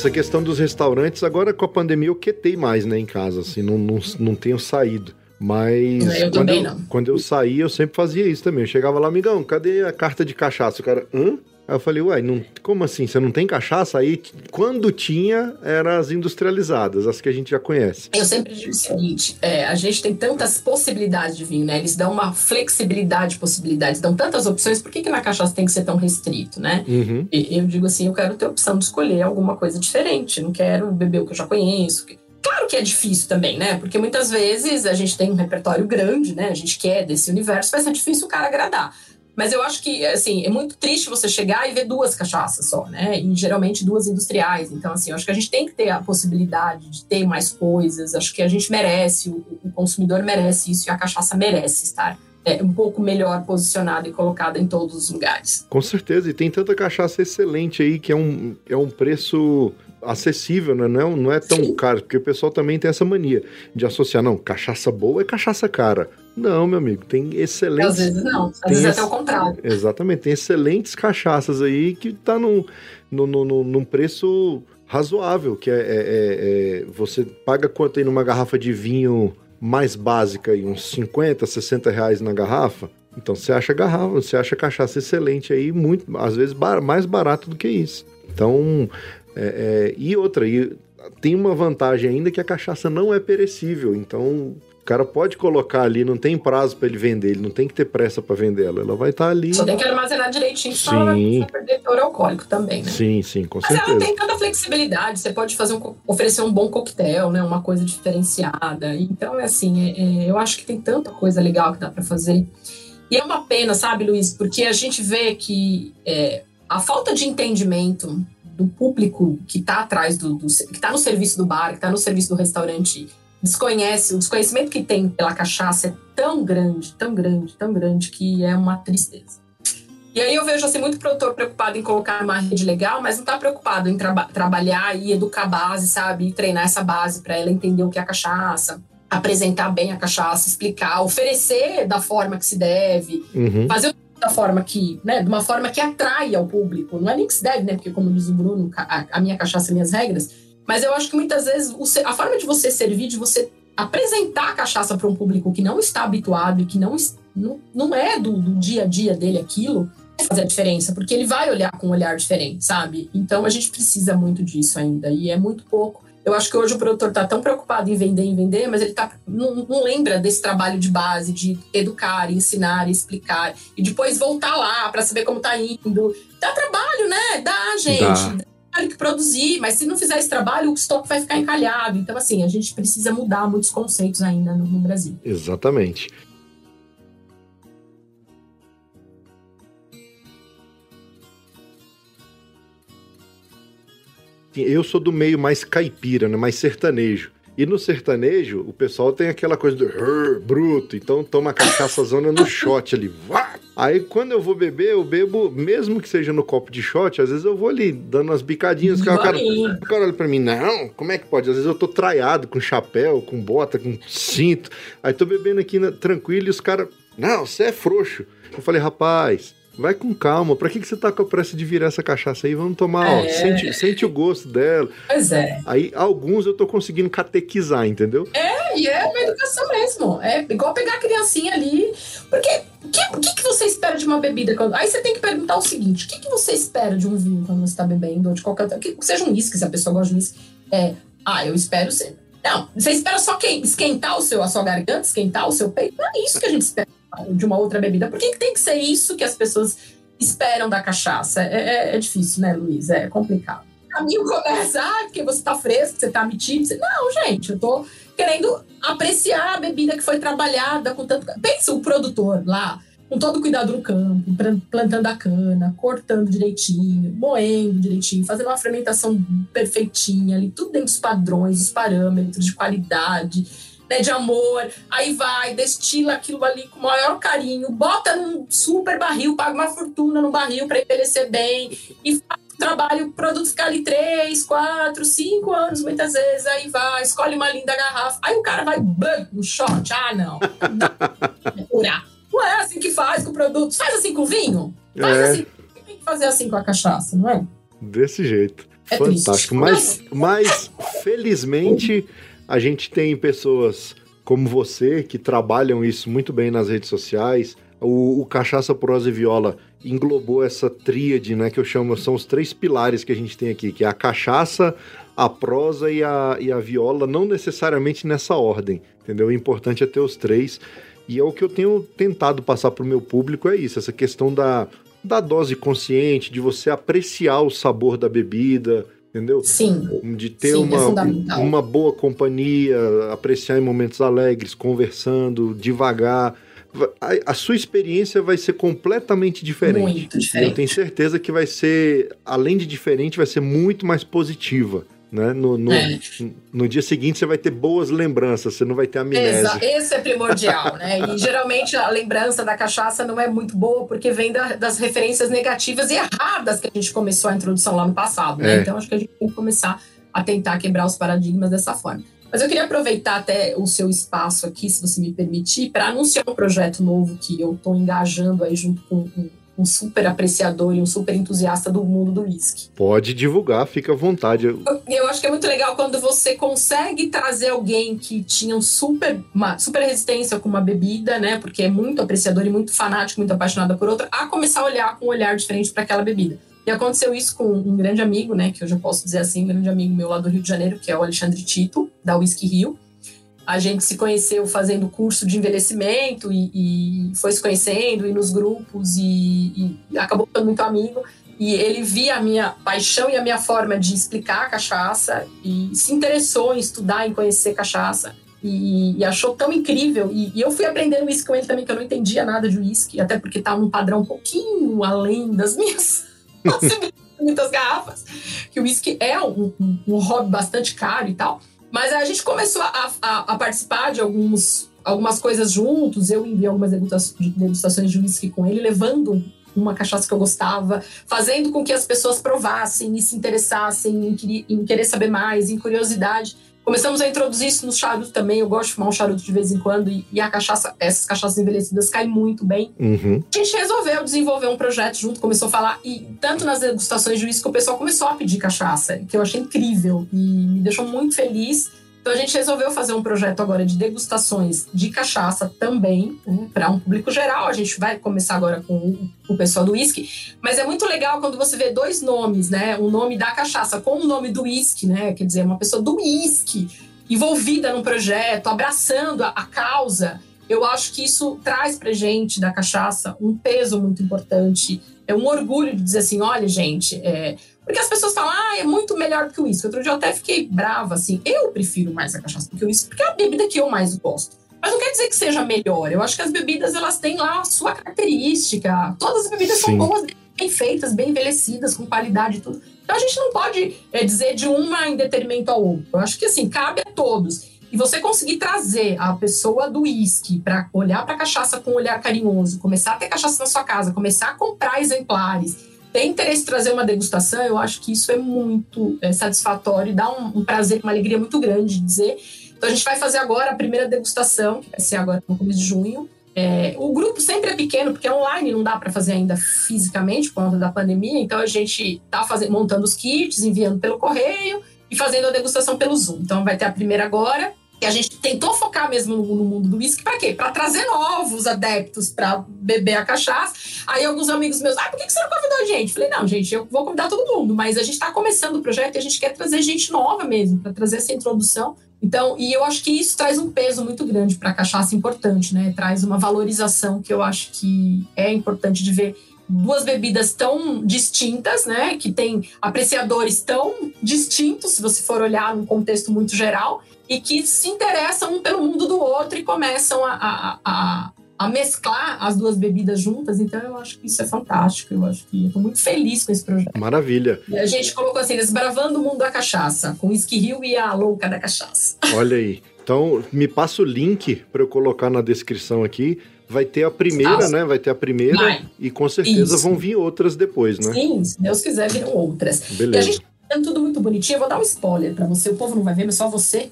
Essa questão dos restaurantes, agora com a pandemia eu quetei mais, né, em casa, assim, não, não, não tenho saído. Mas eu quando, eu, não. quando eu saía, eu sempre fazia isso também. Eu chegava lá, amigão, cadê a carta de cachaça? O cara, hã? Aí eu falei, uai, não, como assim? Você não tem cachaça? Aí, quando tinha, eram as industrializadas, as que a gente já conhece. Eu sempre digo o seguinte: é, a gente tem tantas possibilidades de vinho, né? Eles dão uma flexibilidade de possibilidades, dão tantas opções, por que, que na cachaça tem que ser tão restrito, né? Uhum. Eu digo assim: eu quero ter a opção de escolher alguma coisa diferente, não quero beber o que eu já conheço. Claro que é difícil também, né? Porque muitas vezes a gente tem um repertório grande, né? A gente quer desse universo, vai ser difícil o cara agradar. Mas eu acho que, assim, é muito triste você chegar e ver duas cachaças só, né? E geralmente duas industriais. Então, assim, eu acho que a gente tem que ter a possibilidade de ter mais coisas. Acho que a gente merece, o, o consumidor merece isso e a cachaça merece estar é, um pouco melhor posicionada e colocada em todos os lugares. Com certeza, e tem tanta cachaça excelente aí que é um, é um preço acessível, né? não, não é tão Sim. caro, porque o pessoal também tem essa mania de associar, não, cachaça boa é cachaça cara. Não, meu amigo, tem excelentes. Às vezes não, às vezes até o contrário. Exatamente, tem excelentes cachaças aí que tá num, num, num, num preço razoável, que é, é, é, é, você paga quanto aí numa garrafa de vinho mais básica aí, uns 50, 60 reais na garrafa. Então você acha garrafa, você acha cachaça excelente aí, muito, às vezes bar, mais barato do que isso. Então, é, é, e outra, e tem uma vantagem ainda que a cachaça não é perecível, então cara pode colocar ali, não tem prazo para ele vender, ele não tem que ter pressa para vender ela, ela vai estar tá ali. Só tem que armazenar direitinho, senão ela vai perder teor alcoólico também, né? Sim, sim, com Mas certeza. ela tem tanta flexibilidade, você pode fazer um, oferecer um bom coquetel, né, uma coisa diferenciada. Então, é assim, é, é, eu acho que tem tanta coisa legal que dá para fazer. E é uma pena, sabe, Luiz, porque a gente vê que é, a falta de entendimento do público que está atrás do, do que está no serviço do bar, que está no serviço do restaurante, desconhece, o desconhecimento que tem pela cachaça é tão grande, tão grande, tão grande que é uma tristeza. E aí eu vejo assim muito produtor preocupado em colocar uma rede legal, mas não está preocupado em tra trabalhar e educar a base, sabe? E treinar essa base para ela entender o que é a cachaça, apresentar bem a cachaça, explicar, oferecer da forma que se deve, uhum. fazer da forma que, né, de uma forma que atrai ao público. Não é nem que se deve, né, porque como diz o Bruno, a, a minha cachaça, minhas regras. Mas eu acho que muitas vezes o, a forma de você servir, de você apresentar a cachaça para um público que não está habituado e que não, não, não é do, do dia a dia dele aquilo, fazer a diferença, porque ele vai olhar com um olhar diferente, sabe? Então a gente precisa muito disso ainda e é muito pouco. Eu acho que hoje o produtor está tão preocupado em vender, em vender, mas ele tá, não, não, lembra desse trabalho de base, de educar, ensinar, explicar, e depois voltar lá para saber como está indo. Dá trabalho, né? Dá, gente. Dá. Que produzir, mas se não fizer esse trabalho, o estoque vai ficar encalhado. Então, assim, a gente precisa mudar muitos conceitos ainda no, no Brasil. Exatamente. eu sou do meio mais caipira, né? mais sertanejo. E no sertanejo, o pessoal tem aquela coisa do bruto, então toma cachaça zona no shot ali. Vá! Aí quando eu vou beber, eu bebo, mesmo que seja no copo de shot, às vezes eu vou ali dando umas bicadinhas. O cara, o cara olha pra mim, não, como é que pode? Às vezes eu tô traiado com chapéu, com bota, com cinto. Aí tô bebendo aqui na, tranquilo e os caras, não, você é frouxo. Eu falei, rapaz, Vai com calma. Pra que, que você tá com a pressa de virar essa cachaça aí? Vamos tomar, é. ó. Sente, sente o gosto dela. Pois é. Aí, alguns eu tô conseguindo catequizar, entendeu? É, e é uma educação mesmo. É igual pegar a criancinha ali. Porque o que, que, que, você espera de uma bebida? Quando... Aí você tem que perguntar o seguinte: o que, que você espera de um vinho quando você tá bebendo? Ou de qualquer. Que seja um uísque, se a pessoa gosta de uísque. É, ah, eu espero ser. Não, você espera só esquentar o seu, a sua garganta, esquentar o seu peito. Não é isso que a gente espera de uma outra bebida. Por que, tem que ser isso que as pessoas esperam da cachaça? É, é, é difícil, né, Luiz? É complicado. O caminho começa, ah, porque você tá fresco, você tá metido. Você... Não, gente, eu tô querendo apreciar a bebida que foi trabalhada com tanto. Pensa o produtor lá, com todo cuidado no campo, plantando a cana, cortando direitinho, moendo direitinho, fazendo uma fermentação perfeitinha ali, tudo dentro dos padrões, os parâmetros de qualidade né, de amor, aí vai, destila aquilo ali com o maior carinho, bota num super barril, paga uma fortuna no barril para envelhecer bem e faz o trabalho, o produto fica ali três, quatro, cinco anos muitas vezes, aí vai, escolhe uma linda garrafa, aí o cara vai bam, no shot, ah não, não é assim que faz com o produto, faz assim com o vinho, faz é. assim, tem que fazer assim com a cachaça, não é? Desse jeito. É Fantástico. Triste. Mas, mas felizmente a gente tem pessoas como você, que trabalham isso muito bem nas redes sociais. O, o Cachaça, Prosa e Viola englobou essa tríade, né, que eu chamo, são os três pilares que a gente tem aqui, que é a cachaça, a prosa e a, e a viola, não necessariamente nessa ordem, entendeu? O importante é ter os três. E é o que eu tenho tentado passar para o meu público, é isso, essa questão da, da dose consciente, de você apreciar o sabor da bebida, entendeu? Sim. De ter Sim, uma, é uma boa companhia, apreciar em momentos alegres, conversando, devagar. A, a, sua experiência vai ser completamente diferente. Muito diferente. Eu tenho certeza que vai ser, além de diferente, vai ser muito mais positiva. Né? No, no, é. no, dia seguinte você vai ter boas lembranças, você não vai ter amnésia. Esse é primordial, né? E geralmente a lembrança da cachaça não é muito boa porque vem da, das referências negativas e erradas que a gente começou a introdução lá no passado, né? É. Então acho que a gente tem que começar a tentar quebrar os paradigmas dessa forma. Mas eu queria aproveitar até o seu espaço aqui, se você me permitir, para anunciar um projeto novo que eu estou engajando aí junto com, com um super apreciador e um super entusiasta do mundo do whisky. Pode divulgar, fica à vontade. Eu, eu, acho que é muito legal quando você consegue trazer alguém que tinha um super, uma super resistência com uma bebida, né? Porque é muito apreciador e muito fanático, muito apaixonado por outra, a começar a olhar com um olhar diferente para aquela bebida. E aconteceu isso com um grande amigo, né? Que eu já posso dizer assim, um grande amigo meu lá do Rio de Janeiro, que é o Alexandre Tito, da Whisky Rio a gente se conheceu fazendo curso de envelhecimento e, e foi se conhecendo e nos grupos e, e, acabou ficando muito amigo. E ele via a minha paixão e a minha forma de explicar a cachaça e se interessou em estudar, em conhecer cachaça. E, e achou tão incrível. E, e eu fui aprendendo isso com ele também, que eu não entendia nada de uísque, até porque estava tá num padrão um pouquinho além das minhas muitas garrafas. Que o uísque é um, um, um hobby bastante caro e tal. Mas a gente começou a, a, a participar de alguns, algumas coisas juntos. Eu enviei algumas degustações de whisky com ele, levando uma cachaça que eu gostava, fazendo com que as pessoas provassem e se interessassem em, em querer saber mais, em curiosidade. Começamos a introduzir isso no charuto também. Eu gosto de fumar um charuto de vez em quando e, e a cachaça, essas cachaças envelhecidas caem muito bem. Uhum. A gente resolveu desenvolver um projeto junto, começou a falar e tanto nas degustações de uísque o pessoal começou a pedir cachaça, que eu achei incrível e me deixou muito feliz. Então a gente resolveu fazer um projeto agora de degustações de cachaça também, né, para um público geral. A gente vai começar agora com o, o pessoal do uísque, mas é muito legal quando você vê dois nomes, né? O nome da cachaça com o nome do uísque, né? Quer dizer, uma pessoa do uísque envolvida no projeto, abraçando a, a causa. Eu acho que isso traz pra gente da cachaça um peso muito importante. É um orgulho de dizer assim: olha, gente, é, porque as pessoas falam, ah, é muito melhor do que o uísque. Outro dia eu até fiquei brava, assim. Eu prefiro mais a cachaça do que o uísque, porque é a bebida que eu mais gosto. Mas não quer dizer que seja melhor. Eu acho que as bebidas, elas têm lá a sua característica. Todas as bebidas Sim. são boas, bem feitas, bem envelhecidas, com qualidade e tudo. Então a gente não pode é, dizer de uma em detrimento ao outro. Eu acho que, assim, cabe a todos. E você conseguir trazer a pessoa do uísque para olhar para a cachaça com um olhar carinhoso, começar a ter cachaça na sua casa, começar a comprar exemplares tem interesse em trazer uma degustação, eu acho que isso é muito é, satisfatório e dá um, um, prazer, uma alegria muito grande de dizer. Então a gente vai fazer agora a primeira degustação, que vai ser agora no começo de junho. É, o grupo sempre é pequeno, porque é online, não dá para fazer ainda fisicamente por conta da pandemia, então a gente está montando os kits, enviando pelo correio e fazendo a degustação pelo Zoom. Então vai ter a primeira agora, que a gente tentou focar mesmo no, no mundo do uísque, para quê? Para trazer novos adeptos para beber a cachaça. Aí alguns amigos meus, ah, por que você não convidou a gente? Falei, não, gente, eu vou convidar todo mundo, mas a gente está começando o projeto e a gente quer trazer gente nova mesmo, para trazer essa introdução. Então, e eu acho que isso traz um peso muito grande para a cachaça importante, né? Traz uma valorização que eu acho que é importante de ver duas bebidas tão distintas, né? Que tem apreciadores tão distintos, se você for olhar num contexto muito geral, e que se interessam um pelo mundo do outro e começam a, a, a, a mesclar as duas bebidas juntas. Então, eu acho que isso é fantástico. Eu acho que estou muito feliz com esse projeto. Maravilha. E a gente colocou assim, desbravando o mundo da cachaça, com o Rio e a louca da cachaça. Olha aí. Então, me passa o link para eu colocar na descrição aqui. Vai ter a primeira, Nossa. né? Vai ter a primeira Vai. e com certeza Isso. vão vir outras depois, né? Sim, se Deus quiser, virão outras. Beleza. E a gente tá tudo muito bonitinho. Eu vou dar um spoiler para você. O povo não vai ver, mas só você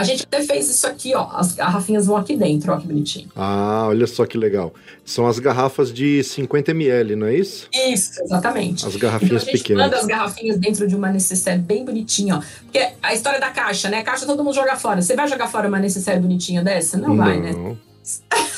A gente até fez isso aqui, ó. As garrafinhas vão aqui dentro, ó, que bonitinho. Ah, olha só que legal. São as garrafas de 50 ml, não é isso? Isso, exatamente. As garrafinhas então, a gente pequenas. manda as garrafinhas dentro de uma necessaire bem bonitinha, ó. Porque a história da caixa, né? A caixa todo mundo joga fora. Você vai jogar fora uma necessaire bonitinha dessa? Não, não. vai, né?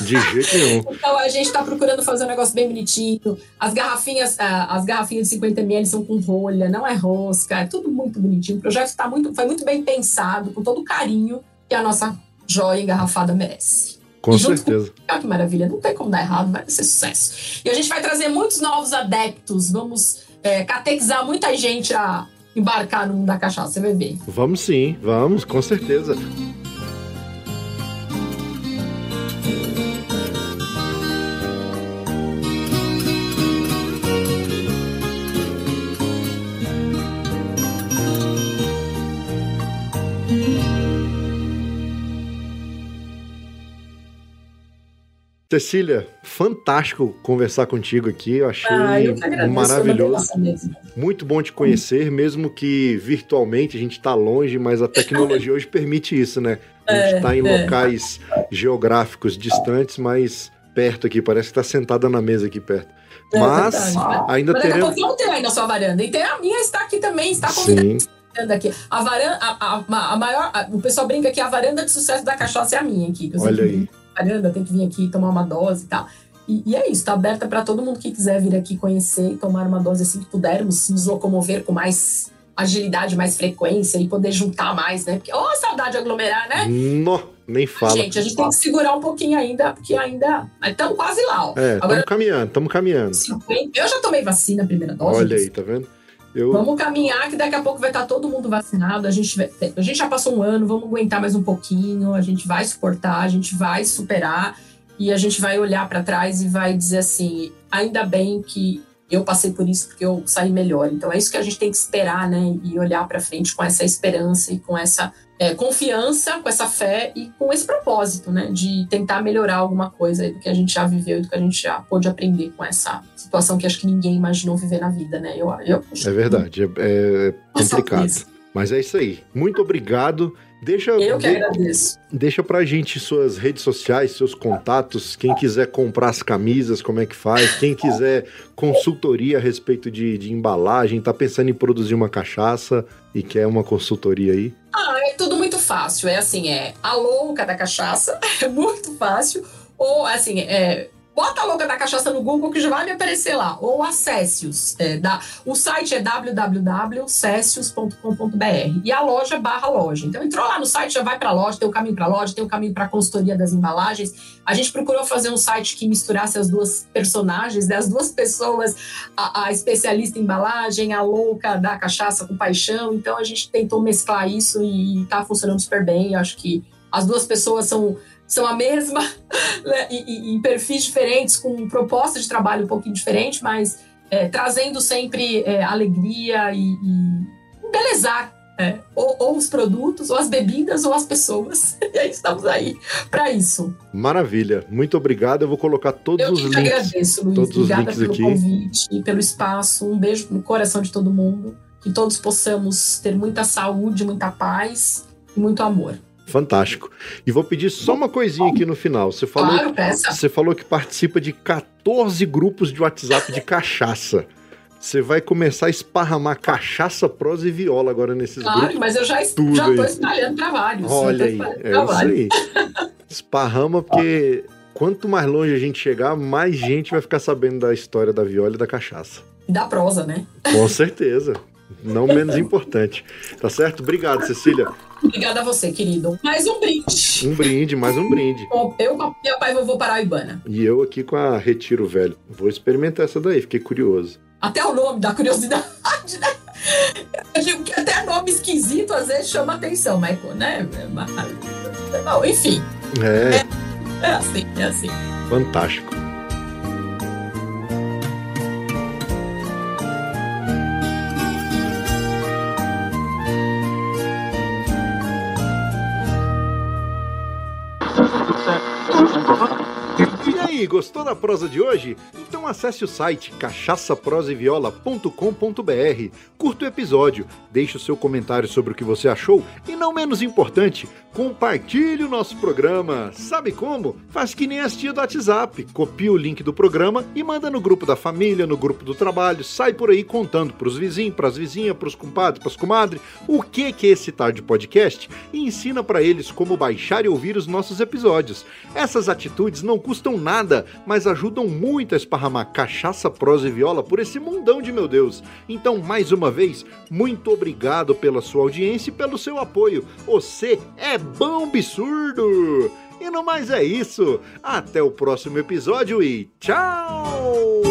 De jeito nenhum. Então a gente tá procurando fazer um negócio bem bonitinho. As garrafinhas, ah, as garrafinhas de 50 ml são com rolha, não é rosca, é tudo muito bonitinho. O projeto tá muito, foi muito bem pensado, com todo o carinho que a nossa joia engarrafada merece. Com certeza. Com... Olha que maravilha, não tem como dar errado, vai ser sucesso. E a gente vai trazer muitos novos adeptos, vamos é, catequizar muita gente a embarcar no mundo da cachaça, você vai ver. Vamos sim, vamos, com certeza. Cecília, fantástico conversar contigo aqui. Eu achei ah, eu maravilhoso. Muito bom te conhecer, mesmo que virtualmente a gente está longe, mas a tecnologia hoje permite isso, né? A gente está é, em é. locais geográficos distantes, mas perto aqui. Parece que está sentada na mesa aqui perto. É, mas ainda mas teremos... Mas tem aí na sua varanda. E tem a minha está aqui também, está convidada. Aqui. A varanda, a, a, a maior, a, o pessoal brinca que a varanda de sucesso da cachaça é a minha aqui. Olha aí caramba, tem que vir aqui tomar uma dose e tal. E, e é isso, está aberta para todo mundo que quiser vir aqui conhecer e tomar uma dose assim que pudermos, nos locomover com mais agilidade, mais frequência e poder juntar mais, né? Porque, oh, saudade de aglomerar, né? Não, nem fala. Gente, a gente tem que segurar um pouquinho ainda, porque ainda estamos quase lá, ó. É, estamos caminhando, estamos caminhando. Eu já tomei vacina, primeira dose. Olha aí, tá vendo? Eu... Vamos caminhar, que daqui a pouco vai estar todo mundo vacinado. A gente, a gente já passou um ano, vamos aguentar mais um pouquinho. A gente vai suportar, a gente vai superar e a gente vai olhar para trás e vai dizer assim: ainda bem que eu passei por isso porque eu saí melhor. Então é isso que a gente tem que esperar, né? E olhar para frente com essa esperança e com essa é, confiança, com essa fé e com esse propósito, né? De tentar melhorar alguma coisa do que a gente já viveu e do que a gente já pôde aprender com essa situação que acho que ninguém imaginou viver na vida, né? Eu, eu, é verdade, é, é complicado. Mas é isso aí. Muito obrigado. Deixa, Eu que agradeço. Deixa pra gente suas redes sociais, seus contatos, quem quiser comprar as camisas, como é que faz, quem quiser consultoria a respeito de, de embalagem, tá pensando em produzir uma cachaça e quer uma consultoria aí. Ah, é tudo muito fácil. É assim, é a louca da cachaça, é muito fácil. Ou assim, é Bota a louca da cachaça no Google que já vai me aparecer lá. Ou acesse-os. É, o site é www.cessius.com.br e a loja barra loja. Então entrou lá no site, já vai para a loja, tem o caminho para a loja, tem o caminho para a consultoria das embalagens. A gente procurou fazer um site que misturasse as duas personagens, né? as duas pessoas, a, a especialista em embalagem, a louca da cachaça com paixão. Então a gente tentou mesclar isso e está funcionando super bem. Eu acho que as duas pessoas são são a mesma, né, em perfis diferentes, com proposta de trabalho um pouquinho diferente, mas é, trazendo sempre é, alegria e, e embelezar é, ou, ou, os produtos, ou as bebidas, ou as pessoas. E aí estamos aí para isso. Maravilha, muito obrigado. Eu vou colocar todos Eu os links. Eu agradeço, Luiz. Todos Obrigada os links pelo aqui. convite, pelo espaço. Um beijo no coração de todo mundo. Que todos possamos ter muita saúde, muita paz e muito amor. Fantástico. E vou pedir só uma coisinha aqui no final. Você falou, claro, peça. você falou que participa de 14 grupos de WhatsApp de cachaça. Você vai começar a esparramar cachaça, prosa e viola agora nesses claro, grupos. mas eu já, estou espalhando para vários. Olha aí, é isso aí. Esparrama, porque quanto mais longe a gente chegar, mais gente vai ficar sabendo da história da viola e da cachaça. Da prosa, né? Com certeza. Não menos importante. Tá certo? Obrigado, Cecília. Obrigada a você, querido. Mais um brinde. Um brinde, mais um brinde. Eu com a minha pai vovô Paraibana. E eu aqui com a Retiro Velho. Vou experimentar essa daí, fiquei curioso. Até o nome dá curiosidade, né? Eu digo que até nome esquisito às vezes chama atenção, mas, né? Bom, enfim. É. É, é assim, é assim. Fantástico. Gostou da prosa de hoje? Então acesse o site cachaçaproseviola.com.br, curta o episódio, deixe o seu comentário sobre o que você achou e, não menos importante, compartilhe o nosso programa. Sabe como? Faz que nem as tia do WhatsApp, copia o link do programa e manda no grupo da família, no grupo do trabalho, sai por aí contando pros vizinhos, pras vizinhas, pros compadres, pras comadres, o que que é esse tarde podcast e ensina para eles como baixar e ouvir os nossos episódios. Essas atitudes não custam nada, mas ajudam muito a esparramar cachaça, prosa e viola por esse mundão de meu Deus. Então, mais uma vez, muito obrigado pela sua audiência e pelo seu apoio. Você é bom absurdo! E no mais é isso. Até o próximo episódio e tchau!